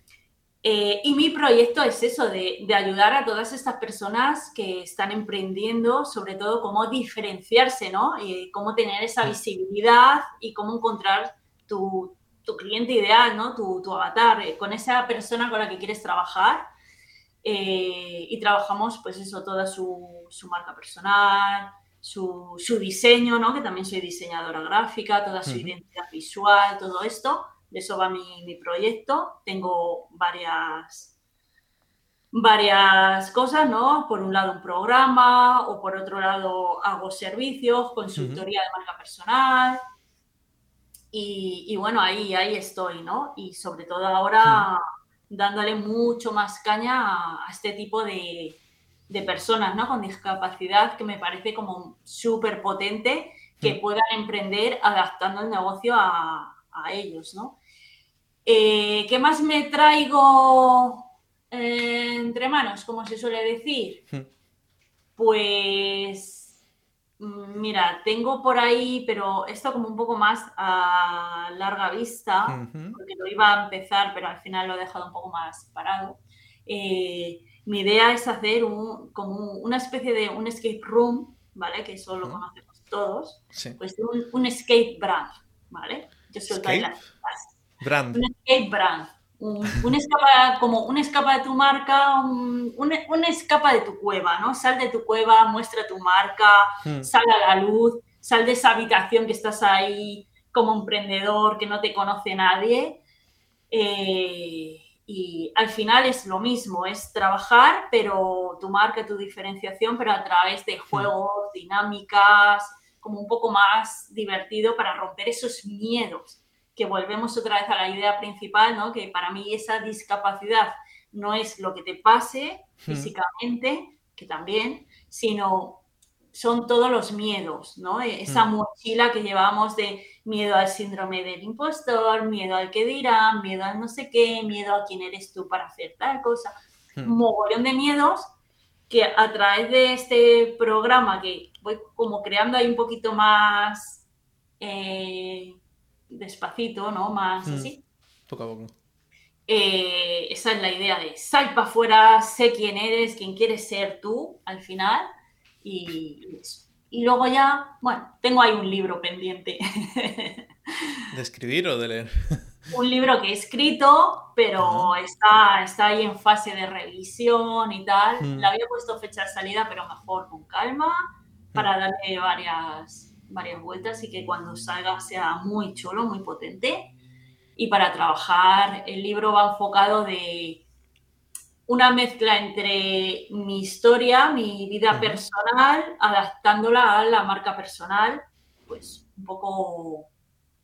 eh, y mi proyecto es eso, de, ayudar a todas estas personas que están emprendiendo, sobre todo cómo diferenciarse, ¿no? Y cómo tener esa visibilidad y cómo encontrar tu, cliente ideal, ¿no? Tu, avatar, eh, con esa persona con la que quieres trabajar. y trabajamos, pues eso, toda su, su marca personal, su, diseño, ¿no? que también soy diseñadora gráfica, toda su identidad visual, todo esto. De eso va mi, proyecto. Tengo varias, varias cosas, ¿no? Por un lado un programa o por otro lado hago servicios, consultoría de marca personal. Y, bueno, ahí, ahí estoy, ¿no? Y sobre todo ahora dándole mucho más caña a este tipo de, de personas ¿no? con discapacidad que me parece como súper potente que puedan emprender adaptando el negocio a, ellos. ¿no? Eh, ¿Qué más me traigo eh, entre manos, como se suele decir? Pues mira, tengo por ahí, pero esto como un poco más a larga vista, porque lo iba a empezar, pero al final lo he dejado un poco más parado. Eh, mi idea es hacer un, como una especie de un escape room, ¿vale? Que eso lo conocemos todos. Pues un, un, escape brand, ¿vale? Yo soy brand. Un escape brand un, escapa, como un escapa de tu marca, un, un, escapa de tu cueva, ¿no? Sal de tu cueva, muestra tu marca, hmm. sal a la luz, sal de esa habitación que estás ahí como emprendedor, que no te conoce nadie. Eh, y al final es lo mismo, es trabajar, pero tu marca, tu diferenciación, pero a través de hmm. juegos, dinámicas, como un poco más divertido para romper esos miedos que volvemos otra vez a la idea principal, ¿no? que para mí esa discapacidad no es lo que te pase físicamente, que también, sino son todos los miedos, ¿no? E, esa mochila que llevamos de miedo al síndrome del impostor, miedo al que dirán, miedo al no sé qué, miedo a quién eres tú para hacer tal cosa, un mogollón de miedos que a través de este programa que voy como creando ahí un poquito más eh, despacito, ¿no? Más mm. así. Poco a poco. Eh, esa es la idea de sal para afuera, sé quién eres, quién quieres ser tú al final y, y luego ya, bueno, tengo ahí un libro pendiente. ¿De escribir o de leer? un libro que he escrito, pero está, está ahí en fase de revisión y tal. Mm. Le había puesto fecha de salida, pero mejor con calma, para mm. darle varias, varias vueltas y que cuando salga sea muy chulo, muy potente. Y para trabajar, el libro va enfocado de una mezcla entre mi historia, mi vida personal, adaptándola a la marca personal, pues un poco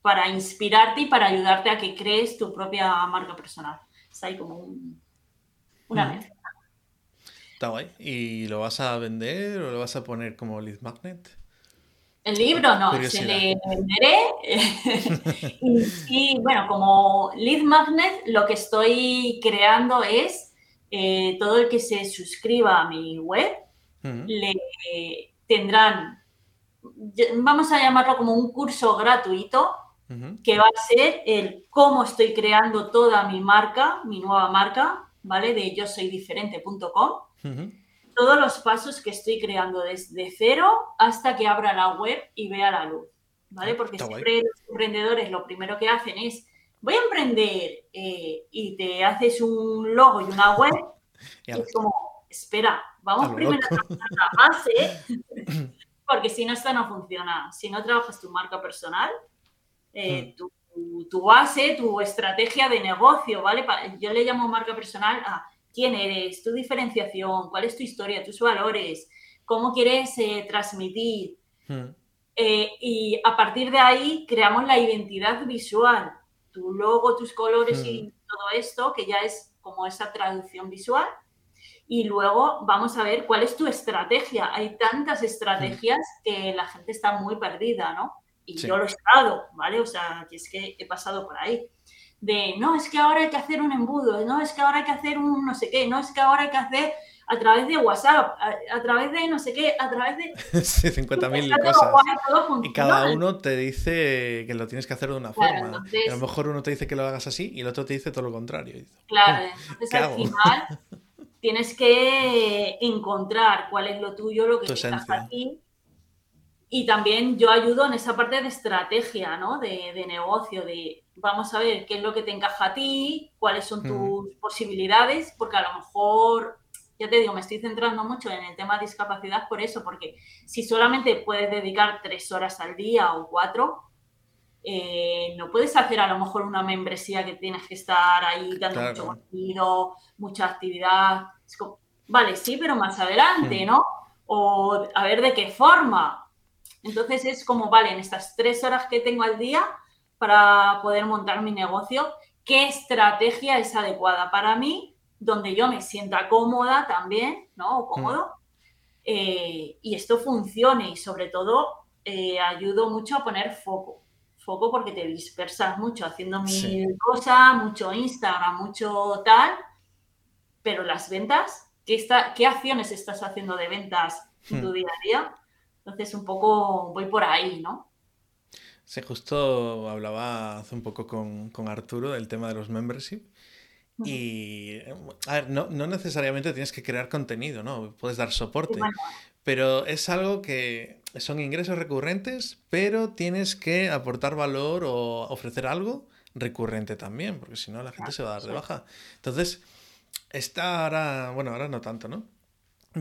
para inspirarte y para ayudarte a que crees tu propia marca personal. Está ahí como una mezcla. Está guay. ¿Y lo vas a vender o lo vas a poner como lead magnet? El libro no, se le venderé. y, bueno, como lead magnet, lo que estoy creando es eh, todo el que se suscriba a mi web, le tendrán, vamos a llamarlo como un curso gratuito, que va a ser el cómo estoy creando toda mi marca, mi nueva marca, ¿vale? De yo soy diferente.com todos los pasos que estoy creando desde cero hasta que abra la web y vea la luz, ¿vale? Porque siempre los emprendedores lo primero que hacen es, voy a emprender eh, y te haces un logo y una web y es como, espera, vamos primero a trabajar la base, porque si no, esta no funciona. Si no trabajas tu marca personal, eh, hmm. tu, base, tu estrategia de negocio, ¿vale? Yo le llamo marca personal a quién eres, tu diferenciación, cuál es tu historia, tus valores, cómo quieres eh, transmitir. Hmm. Eh, y a partir de ahí creamos la identidad visual, tu logo, tus colores y hmm. todo esto, que ya es como esa traducción visual. Y luego vamos a ver cuál es tu estrategia. Hay tantas estrategias hmm. que la gente está muy perdida, ¿no? Y yo lo he estado, ¿vale? O sea, que es que he pasado por ahí de no, es que ahora hay que hacer un embudo, no, es que ahora hay que hacer un no sé qué, no, es que ahora hay que hacer a través de WhatsApp, a, través de no sé qué, a través de... sí, 50.000 cosas. y cada uno te dice que lo tienes que hacer de una forma. a lo mejor uno te dice que lo hagas así y el otro te dice todo lo contrario. Claro, entonces al final tienes que encontrar cuál es lo tuyo, lo que te encaja a ti. Y también yo ayudo en esa parte de estrategia, ¿no? De, de negocio, de vamos a ver qué es lo que te encaja a ti, cuáles son tus posibilidades, porque a lo mejor, ya te digo, me estoy centrando mucho en el tema de discapacidad por eso, porque si solamente puedes dedicar tres horas al día o cuatro, eh, no puedes hacer a lo mejor una membresía que tienes que estar ahí dando mucho contenido, mucha actividad. vale, sí, pero más adelante, ¿no? O a ver de qué forma. Entonces es como, vale, en estas tres horas que tengo al día, para poder montar mi negocio, qué estrategia es adecuada para mí, donde yo me sienta cómoda también, ¿no? O cómodo, eh, y esto funcione y sobre todo eh, ayudo mucho a poner foco. Foco porque te dispersas mucho haciendo mil cosas, mucho Instagram, mucho tal, pero las ventas, ¿qué, está, ¿qué acciones estás haciendo de ventas en tu hmm. día a día? Entonces, un poco voy por ahí, ¿no? Sí, justo hablaba hace un poco con, con Arturo del tema de los membership. Y, a ver, no, no, necesariamente tienes que crear contenido, ¿no? Puedes dar soporte. Pero es algo que son ingresos recurrentes, pero tienes que aportar valor o ofrecer algo recurrente también, porque si no la gente se va a dar de baja. Entonces, está ahora, bueno, ahora no tanto, ¿no?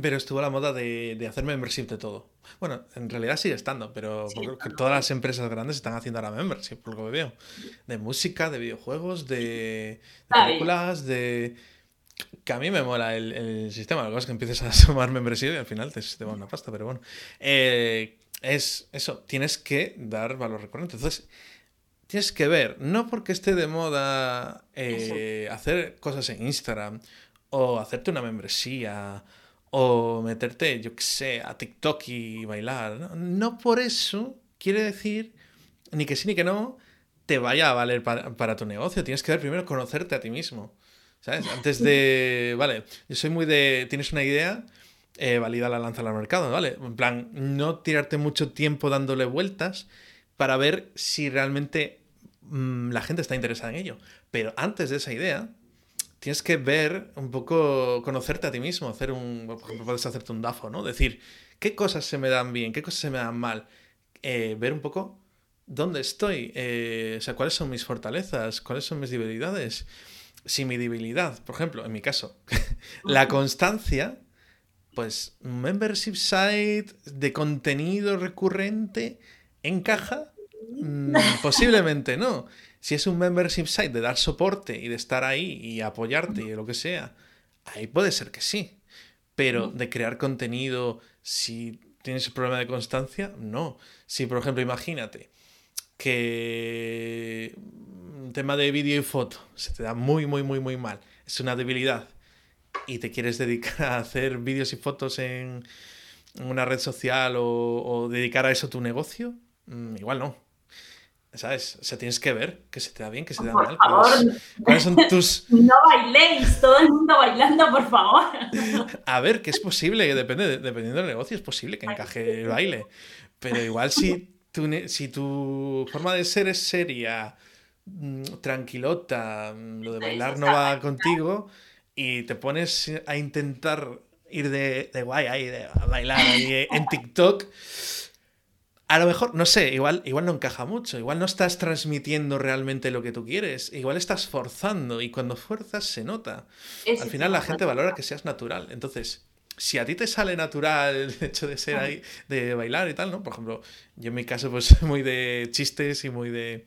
Pero estuvo la moda de, de hacer membership de todo. Bueno, en realidad sigue estando, pero todas las empresas grandes están haciendo ahora membership, por lo que veo. De música, de videojuegos, de, películas, de... Que a mí me mola el, sistema. Lo que es que empieces a sumar membresía y al final te, te va una pasta, pero bueno. Eh, es eso, tienes que dar valor recurrente. Entonces, tienes que ver, no porque esté de moda eh, hacer cosas en Instagram o hacerte una membresía o meterte, yo qué sé, a TikTok y bailar. ¿no? por eso quiere decir, ni que sí ni que no, te vaya a valer para, tu negocio. Tienes que ver primero conocerte a ti mismo. ¿Sabes? Antes de. Vale, yo soy muy de. Tienes una idea, eh, valida la lanza al mercado, ¿vale? En plan, no tirarte mucho tiempo dándole vueltas para ver si realmente mm, la gente está interesada en ello. Pero antes de esa idea, tienes que ver un poco, conocerte a ti mismo, hacer un, por ejemplo, puedes hacerte un DAFO, ¿no? Decir, ¿qué cosas se me dan bien? ¿Qué cosas se me dan mal? Eh, ver un poco dónde estoy, eh, o sea, cuáles son mis fortalezas, cuáles son mis debilidades. Si mi debilidad, por ejemplo, en mi caso, la constancia, pues un membership site de contenido recurrente encaja, mm, posiblemente no. Si es un membership site de dar soporte y de estar ahí y apoyarte y lo que sea, ahí puede ser que sí. Pero de crear contenido, si tienes el problema de constancia, no. Si, por ejemplo, imagínate que un tema de vídeo y foto se te da muy, muy, muy, muy mal, es una debilidad y te quieres dedicar a hacer vídeos y fotos en una red social o, dedicar a eso tu negocio, mm, igual no. ¿Sabes? O sea, tienes que ver que se te da bien, que se te da mal. ¿Cuáles son tus...? No bailéis, todo el mundo bailando, por favor. A ver, que es posible, depende, dependiendo del negocio, es posible que encaje el baile. Pero igual si tu, si tu forma de ser es seria, mm, tranquilota, mm, lo de bailar no va contigo y te pones a intentar ir de, de guay ahí, de bailar ahí en TikTok a lo mejor, no sé, igual, igual no encaja mucho, igual no estás transmitiendo realmente lo que tú quieres, igual estás forzando y cuando fuerzas se nota. Al final la gente valora que seas natural. Entonces, si a ti te sale natural el hecho de ser ahí, de bailar y tal, ¿no? Por ejemplo, yo en mi caso pues muy de chistes y muy de,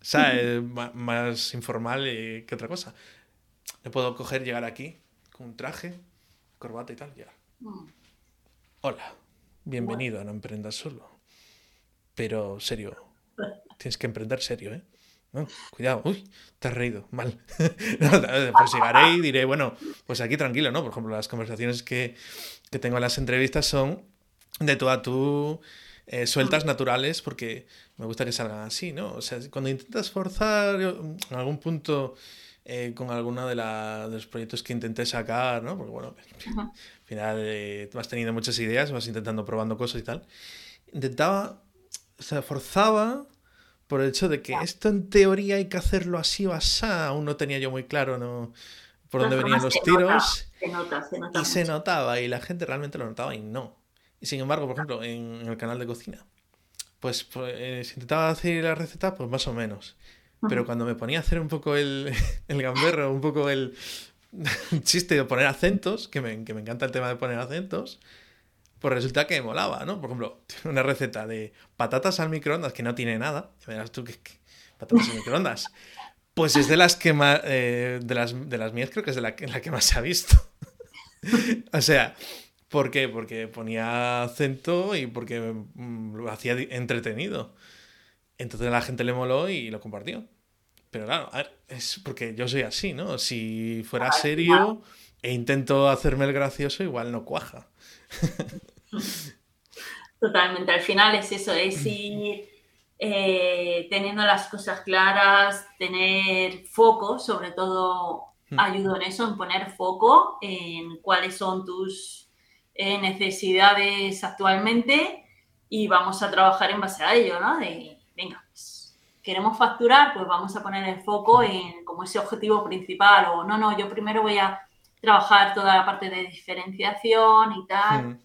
¿sabes? más informal que otra cosa. Le puedo coger, llegar aquí con un traje, corbata y tal, ya. Mm. Hola, bienvenido a No Emprendas Solo pero serio. Tienes que emprender serio, ¿eh? cuidado, uy, te has reído, mal. pues llegaré y diré, bueno, pues aquí tranquilo, ¿no? Por ejemplo, las conversaciones que, tengo en las entrevistas son de tú a tú, eh, sueltas naturales, porque me gusta que salgan así, ¿no? O sea, cuando intentas forzar en algún punto eh, con alguno de, de, los proyectos que intenté sacar, ¿no? Porque bueno, al final eh, tú has tenido muchas ideas, vas intentando probando cosas y tal. Intentaba se forzaba por el hecho de que esto en teoría hay que hacerlo así o así. Aún no tenía yo muy claro no, por dónde venían los tiros. y se notaba y la gente realmente lo notaba y no. Y sin embargo, por ejemplo, en, el canal de cocina, pues, pues si intentaba hacer la receta, pues más o menos. Pero cuando me ponía a hacer un poco el, el gamberro, un poco el chiste de poner acentos, que me, que me encanta el tema de poner acentos, pues resulta que molaba, ¿no? Por ejemplo, una receta de patatas al microondas que no tiene nada. Verás tú que, patatas al microondas. Pues es de las que más, eh, de, las, de las mías creo que es de la, la que más se ha visto. o sea, ¿por qué? Porque ponía acento y porque mm, lo hacía entretenido. Entonces a la gente le moló y lo compartió. Pero claro, es porque yo soy así, ¿no? Si fuera serio e intento hacerme el gracioso, igual no cuaja. Totalmente, al final es eso, es ir eh, teniendo las cosas claras, tener foco, sobre todo ayudo en eso, en poner foco en cuáles son tus eh, necesidades actualmente y vamos a trabajar en base a ello, ¿no? De, venga, pues, queremos facturar, pues vamos a poner el foco en como ese objetivo principal o no, no, yo primero voy a trabajar toda la parte de diferenciación y tal,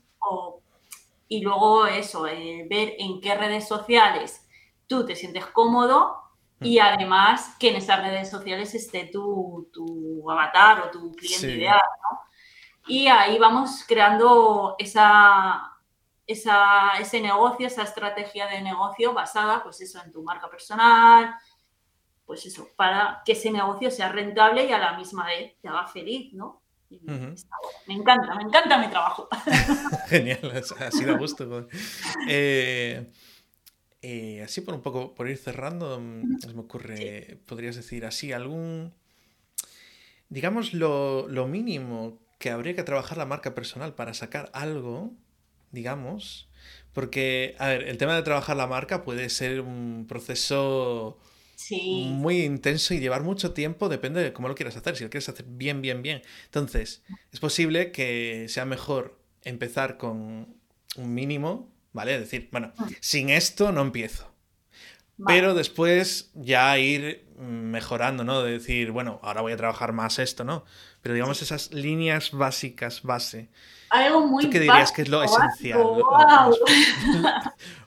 y luego eso, eh, ver en qué redes sociales tú te sientes cómodo y además que en esas redes sociales esté tu, tu avatar o tu cliente ideal, ¿no? Y ahí vamos creando esa, ese negocio, esa estrategia de negocio basada, pues eso, en tu marca personal, pues eso, para que ese negocio sea rentable y a la misma vez te haga feliz, ¿no? Me encanta, me encanta mi trabajo. Genial, así da gusto. Eh, eh, así por un poco, por ir cerrando, me ocurre, podrías decir así, algún, digamos, lo, lo mínimo que habría que trabajar la marca personal para sacar algo digamos. Porque, a ver, el tema de trabajar la marca puede ser un proceso muy intenso y llevar mucho tiempo, depende de cómo lo quieras hacer. Si lo quieres hacer bien, bien, bien. Entonces, es posible que sea mejor empezar con un mínimo, ¿vale? Decir, bueno, ah. sin esto no empiezo. Pero después ya ir mejorando, ¿no? De decir, bueno, ahora voy a trabajar más esto, ¿no? Pero digamos esas líneas básicas, base algo muy ¿Tú qué dirías que es lo esencial? Wow.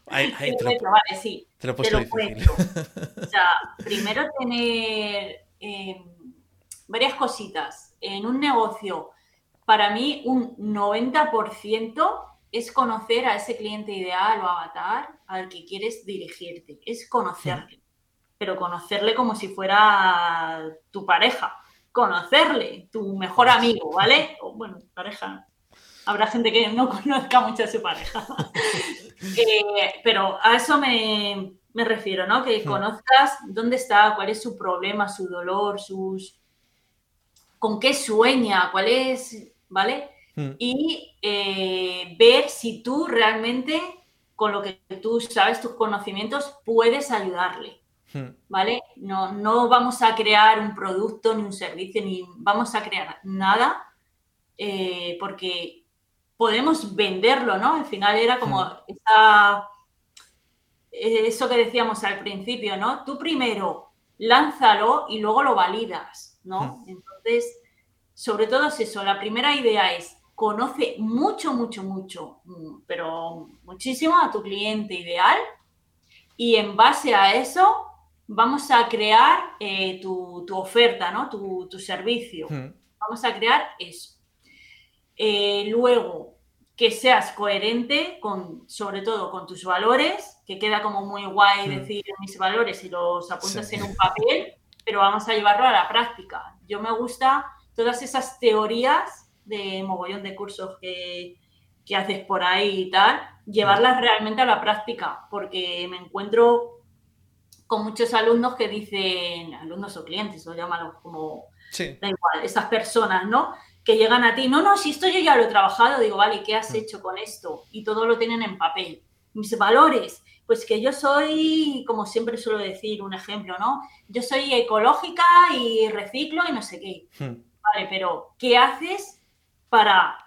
te, lo, vale, sí. Te lo, te lo cuento. O sea, primero tener eh, varias cositas. En un negocio, para mí un 90% es conocer a ese cliente ideal o avatar al que quieres dirigirte. Es conocerle. Pero conocerle como si fuera tu pareja. Conocerle, tu mejor amigo, ¿vale? O bueno, pareja habrá gente que no conozca mucho a su pareja. Eh, pero a eso me, refiero, ¿no? Que hmm. conozcas dónde está, cuál es su problema, su dolor, sus con qué sueña, cuál es, ¿vale? Hmm. Y eh, ver si tú realmente, con lo que tú sabes, tus conocimientos, puedes ayudarle. Hmm. ¿Vale? No, no vamos a crear un producto ni un servicio, ni vamos a crear nada, eh, porque podemos venderlo, ¿no? Al final era como esa, eh, eso que decíamos al principio, ¿no? Tú primero lánzalo y luego lo validas, ¿no? Entonces, sobre todo es eso, la primera idea es conoce mucho, mucho, mucho, mm, pero muchísimo a tu cliente ideal y en base a eso vamos a crear eh, tu, oferta, ¿no? Tu, servicio. Vamos a crear eso. Eh, luego, que seas coherente con, sobre todo, con tus valores, que queda como muy guay mm. decir mis valores y los apuntas en un papel, pero vamos a llevarlo a la práctica. Yo me gusta todas esas teorías de mogollón de cursos que, que haces por ahí y tal, llevarlas mm. realmente a la práctica, porque me encuentro con muchos alumnos que dicen, alumnos o clientes, o llámalos como, da igual, esas personas, ¿no? Que llegan a ti, no, no, si esto yo ya lo he trabajado, digo, vale, ¿qué has mm. hecho con esto? Y todo lo tienen en papel. Mis valores, pues que yo soy, como siempre suelo decir, un ejemplo, ¿no? Yo soy ecológica y reciclo y no sé qué. Hmm. Vale, pero ¿qué haces para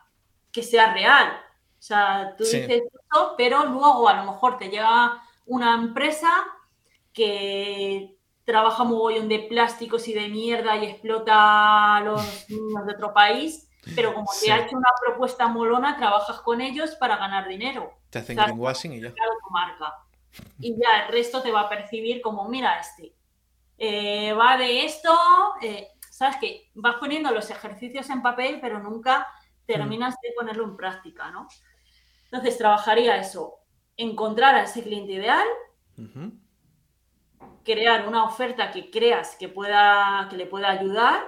que sea real? O sea, tú dices esto, pero luego a lo mejor te llega una empresa que trabaja mogollón de plásticos y de mierda y explota a los niños de otro país, pero como te ha hecho una propuesta molona, trabajas con ellos para ganar dinero. Te hacen greenwashing y ya. Tu marca. Y ya el resto te va a percibir como, mira este, eh, va de esto, eh, ¿sabes qué? Vas poniendo los ejercicios en papel, pero nunca terminas de ponerlo en práctica, ¿no? Entonces, trabajaría eso, encontrar a ese cliente ideal, crear una oferta que creas que, pueda, que le pueda ayudar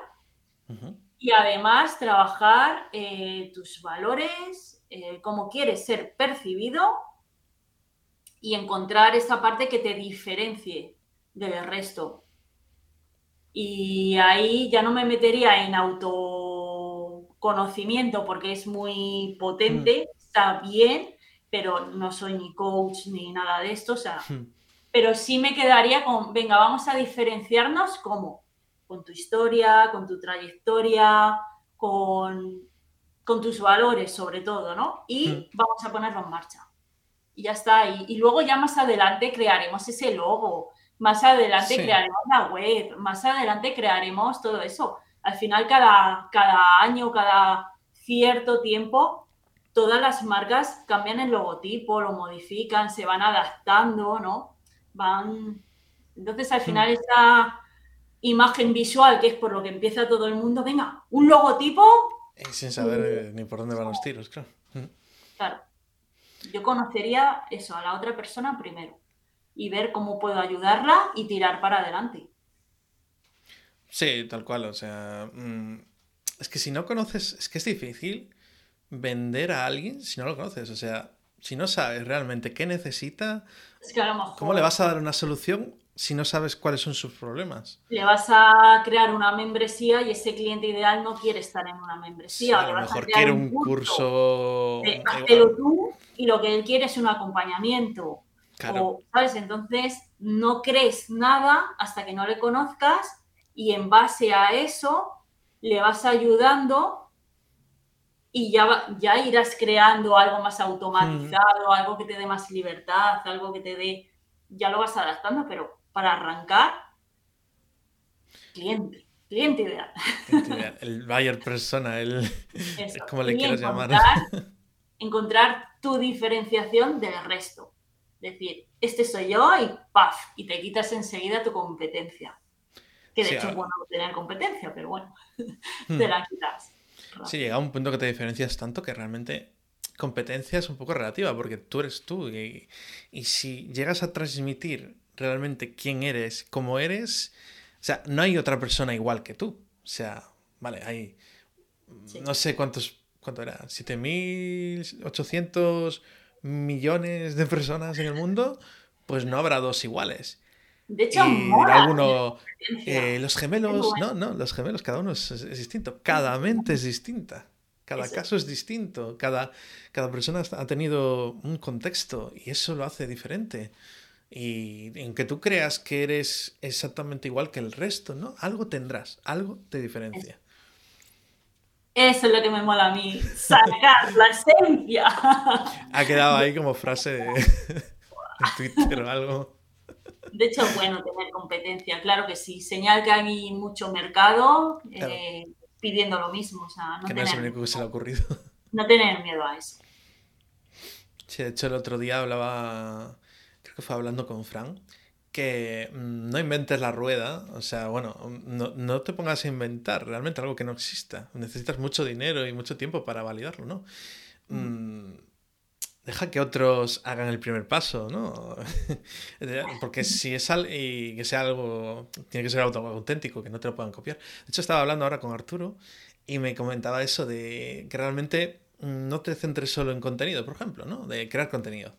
y además trabajar eh, tus valores, eh, cómo quieres ser percibido y encontrar esa parte que te diferencie del resto. Y ahí ya no me metería en autoconocimiento porque es muy potente, mm. está bien, pero no soy ni coach ni nada de esto. O sea, mm pero sí me quedaría con, venga, vamos a diferenciarnos como con tu historia, con tu trayectoria, con, con tus valores sobre todo, ¿no? Y mm. vamos a ponerlo en marcha. y ya está. Y, luego ya más adelante crearemos ese logo, más adelante crearemos la web, más adelante crearemos todo eso. Al final, cada, cada año, cada cierto tiempo, todas las marcas cambian el logotipo, lo modifican, se van adaptando, ¿no? Van. Entonces, al final, hmm. esta imagen visual, que es por lo que empieza todo el mundo, venga, un logotipo. Y sin saber eh, ni por dónde van los tiros, claro. Hmm. Claro. Yo conocería eso, a la otra persona primero y ver cómo puedo ayudarla y tirar para adelante. Sí, tal cual, o sea, mm, es que si no conoces, es que es difícil vender a alguien si no lo conoces, o sea, si no sabes realmente qué necesita, ¿cómo le vas a dar una solución si no sabes cuáles son sus problemas? Le vas a crear una membresía y ese cliente ideal no quiere estar en una membresía. a lo mejor quiere un curso. Hazlo tú y lo que él quiere es un acompañamiento. Claro. ¿Sabes? Entonces no crees nada hasta que no le conozcas y en base a eso le vas ayudando y ya, ya irás creando algo más automatizado, algo que te dé más libertad, algo que te dé, ya lo vas adaptando, pero para arrancar, cliente, cliente ideal. el buyer persona, el, como le quieras llamar. Encontrar tu diferenciación del resto. Decir, este soy yo y ¡paf! Y te quitas enseguida tu competencia. Que de hecho es bueno tener competencia, pero bueno, hmm. te la quitas. Sí, llega un punto que te diferencias tanto que realmente competencia es un poco relativa, porque tú eres tú. Y, si llegas a transmitir realmente quién eres, cómo eres, o sea, no hay otra persona igual que tú. O sea, vale, hay no sé cuántos, ¿cuánto era? 7.800 millones de personas en el mundo, pues no habrá dos iguales. De hecho, alguno, eh, los gemelos, no, no, los gemelos, cada uno es, distinto, cada mente es distinta, cada caso es distinto, cada, cada persona ha tenido un contexto y eso lo hace diferente. Y en que tú creas que eres exactamente igual que el resto, ¿no? Algo tendrás, algo te diferencia. Eso es lo que me mola a mí, sacar la esencia. Ha quedado ahí como frase de, Twitter o algo. De hecho, bueno tener competencia, claro que sí. Señal que hay mucho mercado eh, pidiendo lo mismo. no que no es lo único que se le ha ocurrido. No tener miedo a eso. Sí, de hecho, el otro día hablaba, creo que fue hablando con Fran, que mm, no inventes la rueda, o sea, bueno, no, no, te pongas a inventar realmente algo que no exista. Necesitas mucho dinero y mucho tiempo para validarlo, ¿no? Mm. Mm, deja que otros hagan el primer paso, ¿no? Porque si es algo y que sea algo, tiene que ser auténtico, que no te lo puedan copiar. De hecho, estaba hablando ahora con Arturo y me comentaba eso de que realmente no te centres solo en contenido, por ejemplo, ¿no? De crear contenido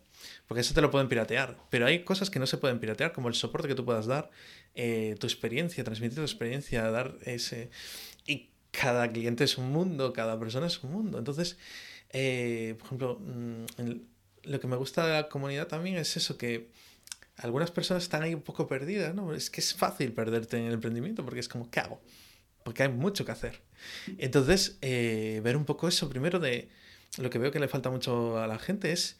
porque eso te lo pueden piratear. Pero hay cosas que no se pueden piratear, como el soporte que tú puedas dar, eh, tu experiencia, transmitir tu experiencia, dar ese... Y cada cliente es un mundo, cada persona es un mundo. Entonces, eh, por ejemplo, mm, lo que me gusta de la comunidad también es eso, que algunas personas están ahí un poco perdidas, ¿no? Es que es fácil perderte en el emprendimiento porque es como, ¿qué hago? Porque hay mucho que hacer. Entonces, eh, ver un poco eso, primero de lo que veo que le falta mucho a la gente es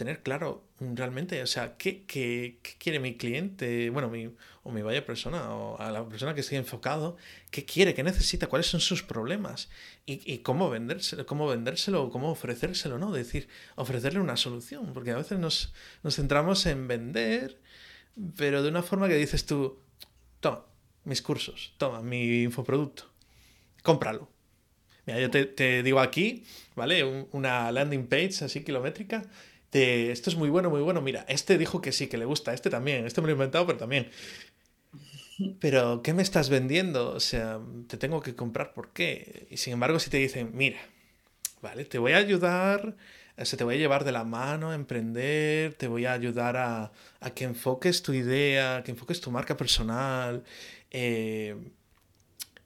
tener claro realmente, o sea, ¿qué, qué, quiere mi cliente, bueno, mi, o mi vaya persona, o a la persona que esté enfocado, qué quiere, qué necesita, cuáles son sus problemas y, y cómo vendérselo, cómo vendérselo, cómo ofrecérselo, ¿no? Decir, ofrecerle una solución, porque a veces nos, nos centramos en vender, pero de una forma que dices tú, toma, mis cursos, toma, mi infoproducto, cómpralo. Mira, yo te digo aquí, ¿vale? una landing page así kilométrica esto es muy bueno, muy bueno, mira, este dijo que sí, que le gusta, este también, este me lo he inventado, pero también. Pero, ¿qué me estás vendiendo? O sea, te tengo que comprar, ¿por qué? Y sin embargo, si te dicen, mira, vale, te voy a ayudar, o te voy a llevar de la mano a emprender, te voy a ayudar a, a que enfoques tu idea, que enfoques tu marca personal, eh,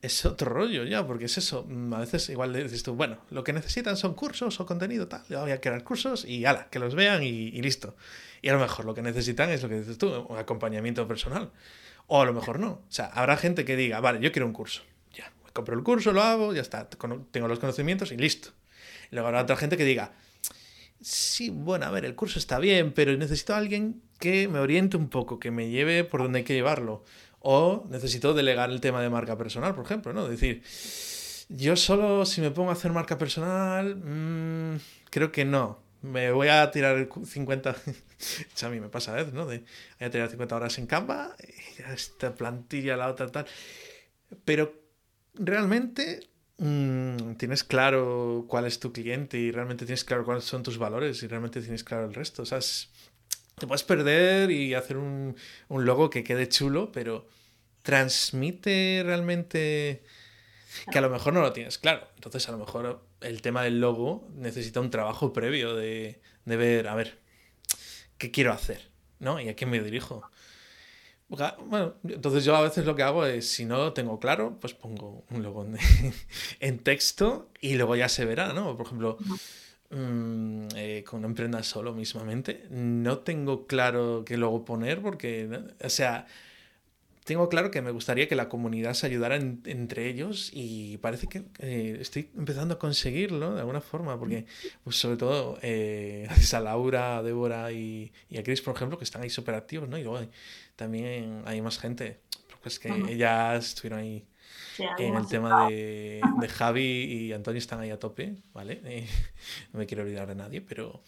es otro rollo ya, porque es eso. Mm, a veces igual dices tú, bueno, lo que necesitan son cursos o contenido, tal. Voy a crear cursos y ala, que los vean y, listo. Y a lo mejor lo que necesitan es lo que dices tú, un acompañamiento personal. O a lo mejor no. O sea, habrá gente que diga, vale, yo quiero un curso. Ya, compro el curso, lo hago, ya está, tengo los conocimientos y listo. Y luego habrá otra gente que diga, sí, bueno, a ver, el curso está bien, pero necesito a alguien que me oriente un poco, que me lleve por donde hay que llevarlo. O necesito delegar el tema de marca personal, por ejemplo, ¿no? Es decir, yo solo si me pongo a hacer marca personal, mmm, creo que no. Me voy a tirar 50, a mí me pasa a veces, ¿no? De, voy a tirar 50 horas en Canva, esta plantilla, la otra, tal. Pero realmente mmm, tienes claro cuál es tu cliente y realmente tienes claro cuáles son tus valores y realmente tienes claro el resto. O sea, te puedes perder y hacer un, un logo que quede chulo, pero transmite realmente que a lo mejor no lo tienes claro. Entonces, a lo mejor el tema del logo necesita un trabajo previo de, de ver, a ver, ¿qué quiero hacer? ¿No? ¿Y a quién me dirijo? Bueno, entonces yo a veces lo que hago es, si no lo tengo claro, pues pongo un logo en, en texto y luego ya se verá, ¿no? Por ejemplo, Mm, eh, con Emprenda Solo mismamente. No tengo claro qué luego poner porque, o sea, tengo claro que me gustaría que la comunidad se ayudara entre ellos y parece que eh, estoy empezando a conseguirlo de alguna forma, porque pues, sobre todo eh, gracias a Laura, a Débora y, a Chris, por ejemplo, que están ahí súper activos, ¿no? Y luego también hay más gente, pues que ellas estuvieron ahí en el tema de, de, Javi y Antonio están ahí a tope, ¿vale? Eh, no me quiero olvidar de nadie, pero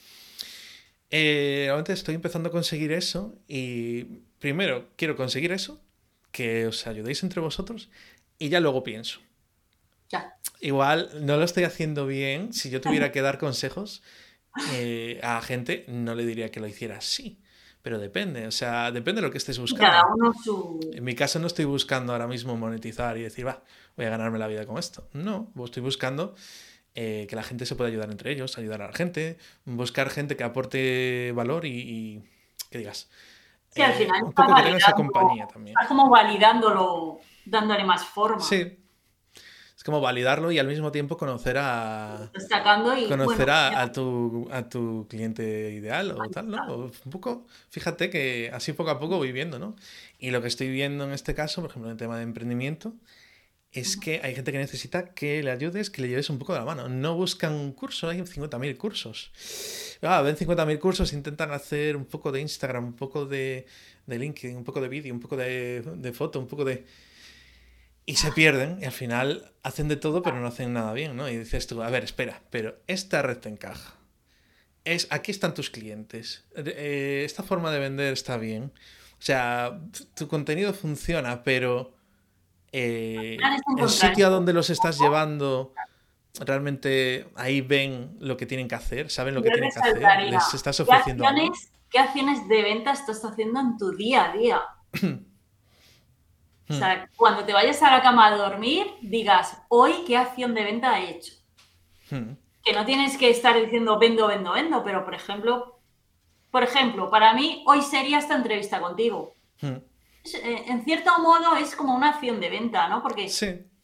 eh, realmente estoy empezando a conseguir eso y primero quiero conseguir eso, que os ayudéis entre vosotros y ya luego pienso. Ya. Igual no lo estoy haciendo bien. Si yo tuviera que dar consejos eh, a gente, no le diría que lo hiciera así. Pero depende, o sea, depende de lo que estés buscando. Cada uno su... En mi caso no estoy buscando ahora mismo monetizar y decir, va, voy a ganarme la vida con esto. No, estoy buscando eh, que la gente se pueda ayudar entre ellos, ayudar a la gente, buscar gente que aporte valor y, que digas. Sí, al eh, final un poco que tenga esa compañía también. Estás como validándolo, dándole más forma. Sí, como validarlo y al mismo tiempo conocer a. y, conocer a, tu, a tu cliente ideal o tal, ¿no? un poco, fíjate que así poco a poco voy viendo, ¿no? Y lo que estoy viendo en este caso, por ejemplo, en el tema de emprendimiento, es que hay gente que necesita que le ayudes, que le lleves un poco de la mano. No buscan un curso, hay 50.000 cursos. Ah, ven 50.000 cursos, intentan hacer un poco de Instagram, un poco de, de LinkedIn, un poco de vídeo, un poco de, de foto, un poco de y se pierden y al final hacen de todo pero no hacen nada bien, ¿no? Y dices tú, a ver, espera, pero esta red te encaja. Es, aquí están tus clientes. Eh, esta forma de vender está bien. O sea, tu contenido funciona, pero eh, el sitio a donde los estás llevando, realmente ahí ven lo que tienen que hacer, saben lo que tienen que hacer, les estás ofreciendo. ¿Qué acciones, ¿Qué acciones de venta estás haciendo en tu día a día? O sea, hmm. cuando te vayas a la cama a dormir, digas, hoy qué acción de venta he hecho. Hmm. Que no tienes que estar diciendo vendo, vendo, vendo, pero por ejemplo, por ejemplo, para mí hoy sería esta entrevista contigo. Hmm. Eh, en cierto modo es como una acción de venta, ¿no? Porque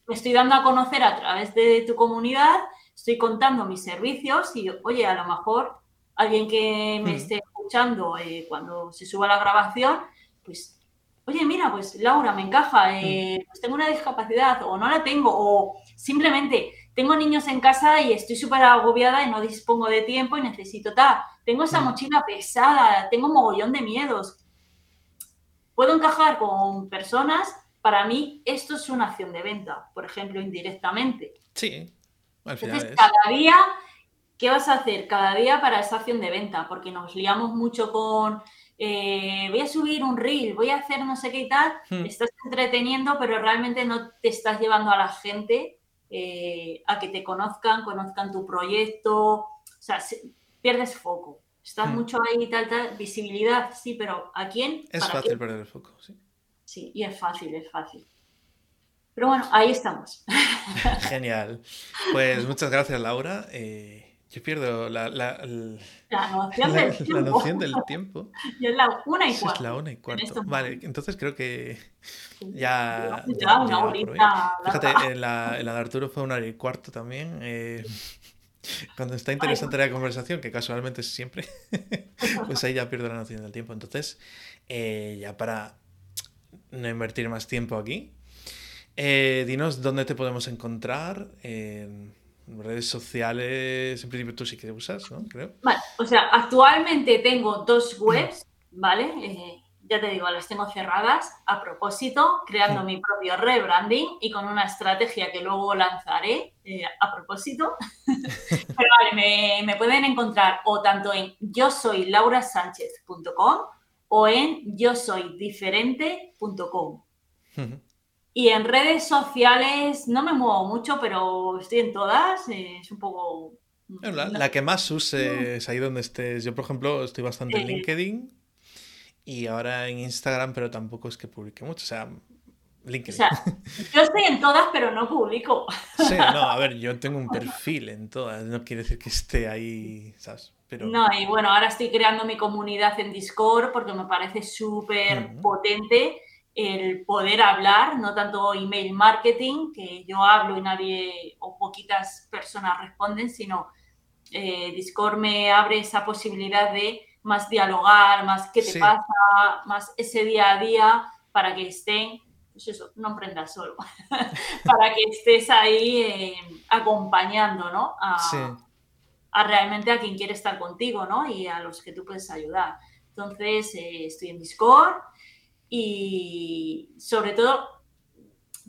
me estoy dando a conocer a través de tu comunidad, estoy contando mis servicios y, oye, a lo mejor alguien que me esté escuchando eh, cuando se suba la grabación, pues oye, mira, pues Laura, me encaja, eh, mm. pues tengo una discapacidad o no la tengo, o simplemente tengo niños en casa y estoy súper agobiada y no dispongo de tiempo y necesito tal. Tengo esa mm. mochila pesada, tengo un mogollón de miedos. Puedo encajar con personas. Para mí, esto es una acción de venta, por ejemplo, indirectamente. Sí, al final Entonces, cada día, ¿qué vas a hacer cada día para esa acción de venta? Porque nos liamos mucho con eh, voy a subir un reel, voy a hacer no sé qué y tal, hmm. estás entreteniendo, pero realmente no te estás llevando a la gente eh, a que te conozcan, conozcan tu proyecto, o sea, pierdes foco. Estás hmm. mucho ahí, tal, tal, visibilidad, sí, pero ¿a quién? Es fácil perder el foco, sí. Sí, y es fácil, es fácil. Pero bueno, ahí estamos. Genial. Pues muchas gracias, Laura. Eh, yo pierdo la, la, la, noción, del noción, del tiempo. Y es la una y cuarto. Es la una y cuarto. Vale, entonces creo que ya. ya, una horita. Fíjate, en la, en la, de Arturo fue una hora y cuarto también. Eh, cuando está interesante la conversación, que casualmente es siempre, pues ahí ya pierdo la noción del tiempo. Entonces, eh, ya para no invertir más tiempo aquí, eh, dinos dónde te podemos encontrar redes sociales, en principio tú sí que usas, ¿no? Creo. Vale, o sea, actualmente tengo dos webs, ¿vale? Eh, ya te digo, las tengo cerradas a propósito, creando mi propio rebranding y con una estrategia que luego lanzaré eh, a propósito. Pero vale, me, me, pueden encontrar o tanto en yo soy laurasánchez.com o en yo soy diferente.com. Y en redes sociales no me muevo mucho, pero estoy en todas. Eh, es un poco. La, que más uses ahí donde estés. Yo, por ejemplo, estoy bastante en LinkedIn y ahora en Instagram, pero tampoco es que publique mucho. O sea, LinkedIn. O sea, yo estoy en todas, pero no publico. Sí, no, a ver, yo tengo un perfil en todas. No quiere decir que esté ahí, ¿sabes? Pero... No, y bueno, ahora estoy creando mi comunidad en Discord porque me parece súper potente el poder hablar, no tanto email marketing, que yo hablo y nadie o poquitas personas responden, sino eh, Discord me abre esa posibilidad de más dialogar, más qué te pasa, más ese día a día para que estén, pues eso, no emprendas solo, para que estés ahí eh, acompañando, ¿no? A, a, realmente a quien quiere estar contigo, ¿no? Y a los que tú puedes ayudar. Entonces, eh, estoy en Discord y sobre todo,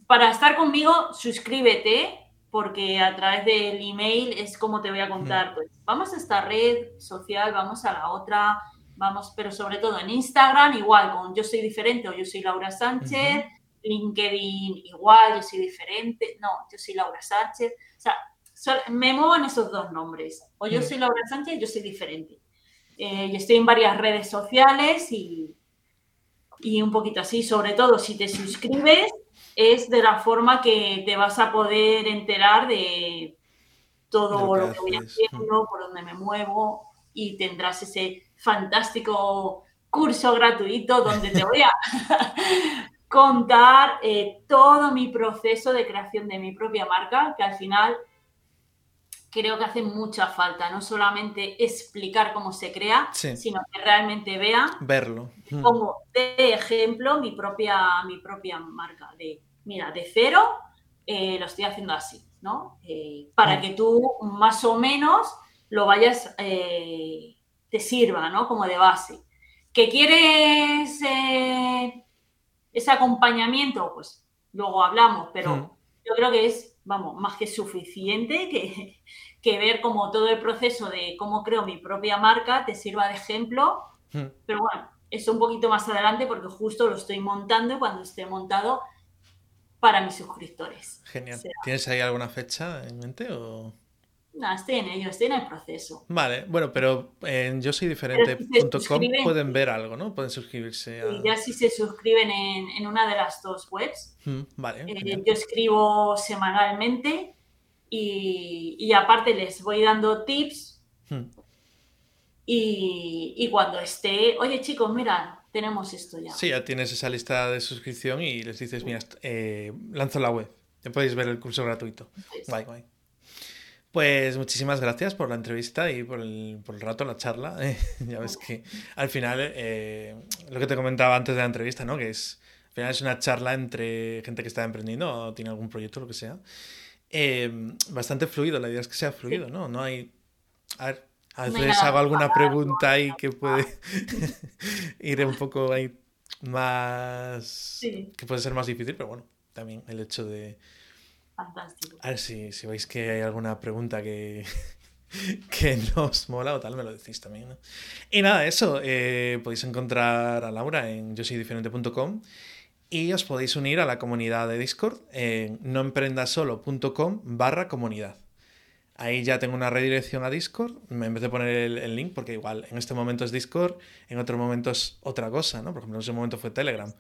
para estar conmigo, suscríbete, porque a través del email es como te voy a contar, pues vamos a esta red social, vamos a la otra, vamos, pero sobre todo en Instagram, igual con yo soy diferente o yo soy Laura Sánchez, LinkedIn igual, yo soy diferente, no, yo soy Laura Sánchez, o sea, me muevo en esos dos nombres, o yo soy Laura Sánchez, yo soy diferente. Eh, yo estoy en varias redes sociales y, y un poquito así, sobre todo si te suscribes, es de la forma que te vas a poder enterar de todo lo que, voy haciendo, por dónde me muevo y tendrás ese fantástico curso gratuito donde te voy a contar eh, todo mi proceso de creación de mi propia marca, que al final creo que hace mucha falta, no solamente explicar cómo se crea, sino que realmente vean. Verlo. Pongo de ejemplo mi propia, mi propia marca, de, mira, de cero eh, lo estoy haciendo así, ¿no? Eh, para que tú más o menos lo vayas, eh, te sirva, ¿no? Como de base. ¿Que quieres ese acompañamiento? Pues luego hablamos, pero yo creo que es vamos, más que suficiente que, que, ver como todo el proceso de cómo creo mi propia marca te sirva de ejemplo. Hmm. Pero bueno, eso un poquito más adelante porque justo lo estoy montando y cuando esté montado para mis suscriptores. Genial. ¿Tienes ahí alguna fecha en mente o...? No, estoy en ello, estoy en el proceso. Vale, bueno, pero en yo soy diferente.com pueden ver algo, ¿no? Pueden suscribirse a... ya si se suscriben en, una de las dos webs. Mm, vale. Eh, yo escribo semanalmente y, aparte les voy dando tips mm. y, cuando esté, oye chicos, mira, tenemos esto ya. Sí, ya tienes esa lista de suscripción y les dices, mira, eh, lanzo la web, ya podéis ver el curso gratuito. Bye, bye. Pues muchísimas gracias por la entrevista y por el, por el rato, la charla. ya ves que al final, eh, lo que te comentaba antes de la entrevista, ¿no? Que es, al final es una charla entre gente que está emprendiendo o tiene algún proyecto, lo que sea. Eh, bastante fluido, la idea es que sea fluido, ¿no? No hay... A ver, a veces hago alguna pregunta ahí que puede ir un poco ahí más... que puede ser más difícil, pero bueno, también el hecho de fantástico. A ver si, veis que hay alguna pregunta que, que nos mola o tal, me lo decís también. Y nada, eso, eh, podéis encontrar a Laura en yosoydiferente.com y os podéis unir a la comunidad de Discord en noemprendasolo.com barra comunidad. Ahí ya tengo una redirección a Discord, en vez de poner el, el, link, porque igual en este momento es Discord, en otro momento es otra cosa, ¿no? Por ejemplo, en ese momento fue Telegram.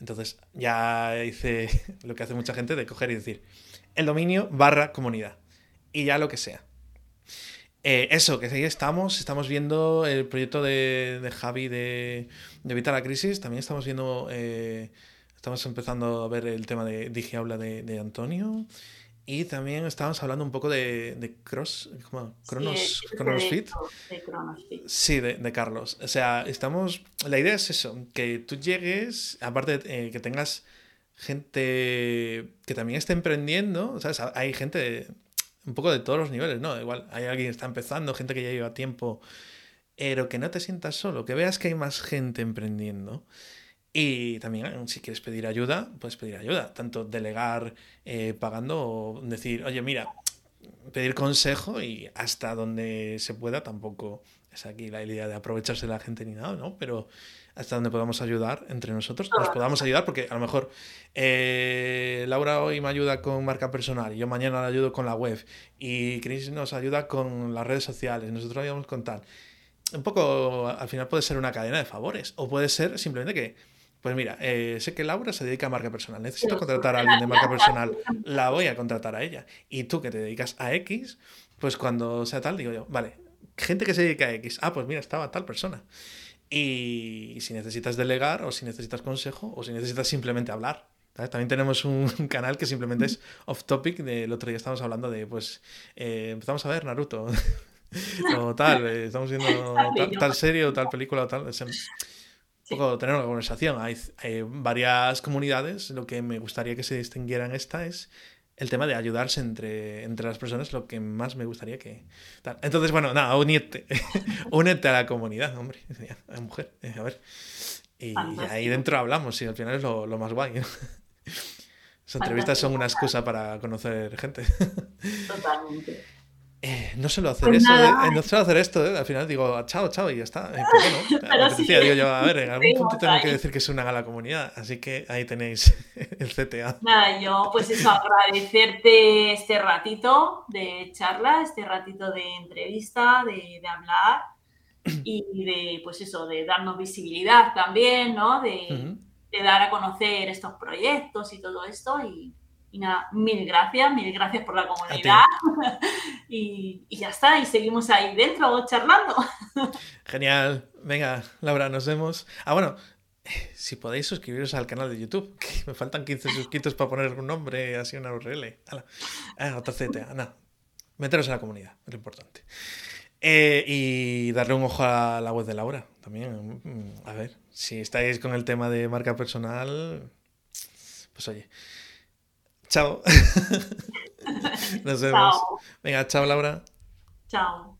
Entonces ya hice lo que hace mucha gente de coger y decir, el dominio barra comunidad. Y ya lo que sea. Eh, eso, que ahí estamos, estamos viendo el proyecto de, Javi de, de Evitar la Crisis, también estamos viendo, eh, estamos empezando a ver el tema de Digi Aula de, Antonio. Y también estábamos hablando un poco de, de Cross, ¿cómo? Cronos, Fit. Sí, de, Carlos. O sea, estamos. La idea es eso, que tú llegues, aparte eh, que tengas gente que también está emprendiendo, ¿sabes? Hay gente un poco de todos los niveles, ¿no? Igual hay alguien que está empezando, gente que ya lleva tiempo, pero que no te sientas solo, que veas que hay más gente emprendiendo. Y también, si quieres pedir ayuda, puedes pedir ayuda. Tanto delegar eh, pagando o decir, oye, mira, pedir consejo y hasta donde se pueda, tampoco es aquí la idea de aprovecharse de la gente ni nada, ¿no? Pero hasta donde podamos ayudar entre nosotros, nos podamos ayudar, porque a lo mejor eh, Laura hoy me ayuda con marca personal y yo mañana la ayudo con la web y Chris nos ayuda con las redes sociales, nosotros ayudamos con tal. Un poco, al final puede ser una cadena de favores o puede ser simplemente que, pues mira, eh, sé que Laura se dedica a marca personal, necesito contratar a alguien de marca personal, la voy a contratar a ella. Y tú que te dedicas a X, pues cuando sea tal, digo yo, vale, gente que se dedica a X, ah, pues mira, estaba tal persona. Y si necesitas delegar o si necesitas consejo o si necesitas simplemente hablar. También tenemos un canal que simplemente es off topic. Del otro día estamos hablando de, pues, eh, empezamos a ver Naruto o tal, eh, estamos viendo tal, serie o tal película o tal. Es un poco tener una conversación. Hay, hay, varias comunidades. Lo que me gustaría que se distinguiera en esta es el tema de ayudarse entre, entre las personas, lo que más me gustaría que... Entonces, bueno, nada, únete, únete a la comunidad, hombre, mujer, eh, a ver. Y ahí dentro hablamos y al final es lo, lo más guay. Las entrevistas son una excusa para conocer gente. Totalmente. Eh, no suelo hacer pues eso, eh, no suelo hacer esto, eh. al final digo chao, chao y ya está. Eh, pues bueno, digo yo, a ver, en algún punto tengo que decir que es una gala comunidad, así que ahí tenéis el CTA. Nada, yo pues eso, agradecerte este ratito de charla, este ratito de entrevista, de, de hablar y de, pues eso, de darnos visibilidad también, ¿no? De, de dar a conocer estos proyectos y todo esto y y nada, mil gracias, mil gracias por la comunidad. y, ya está, y seguimos ahí dentro charlando. Genial. Venga, Laura, nos vemos. Ah, bueno, si podéis suscribiros al canal de YouTube, que me faltan 15 suscritos para poner un nombre, así una URL. Ah, otra CTA, nada. Meteros en la comunidad, es lo importante. Eh, y darle un ojo a la web de Laura también. Mm, a ver, si estáis con el tema de marca personal, pues oye, Chao. Nos vemos. Venga, chao Laura. Chao.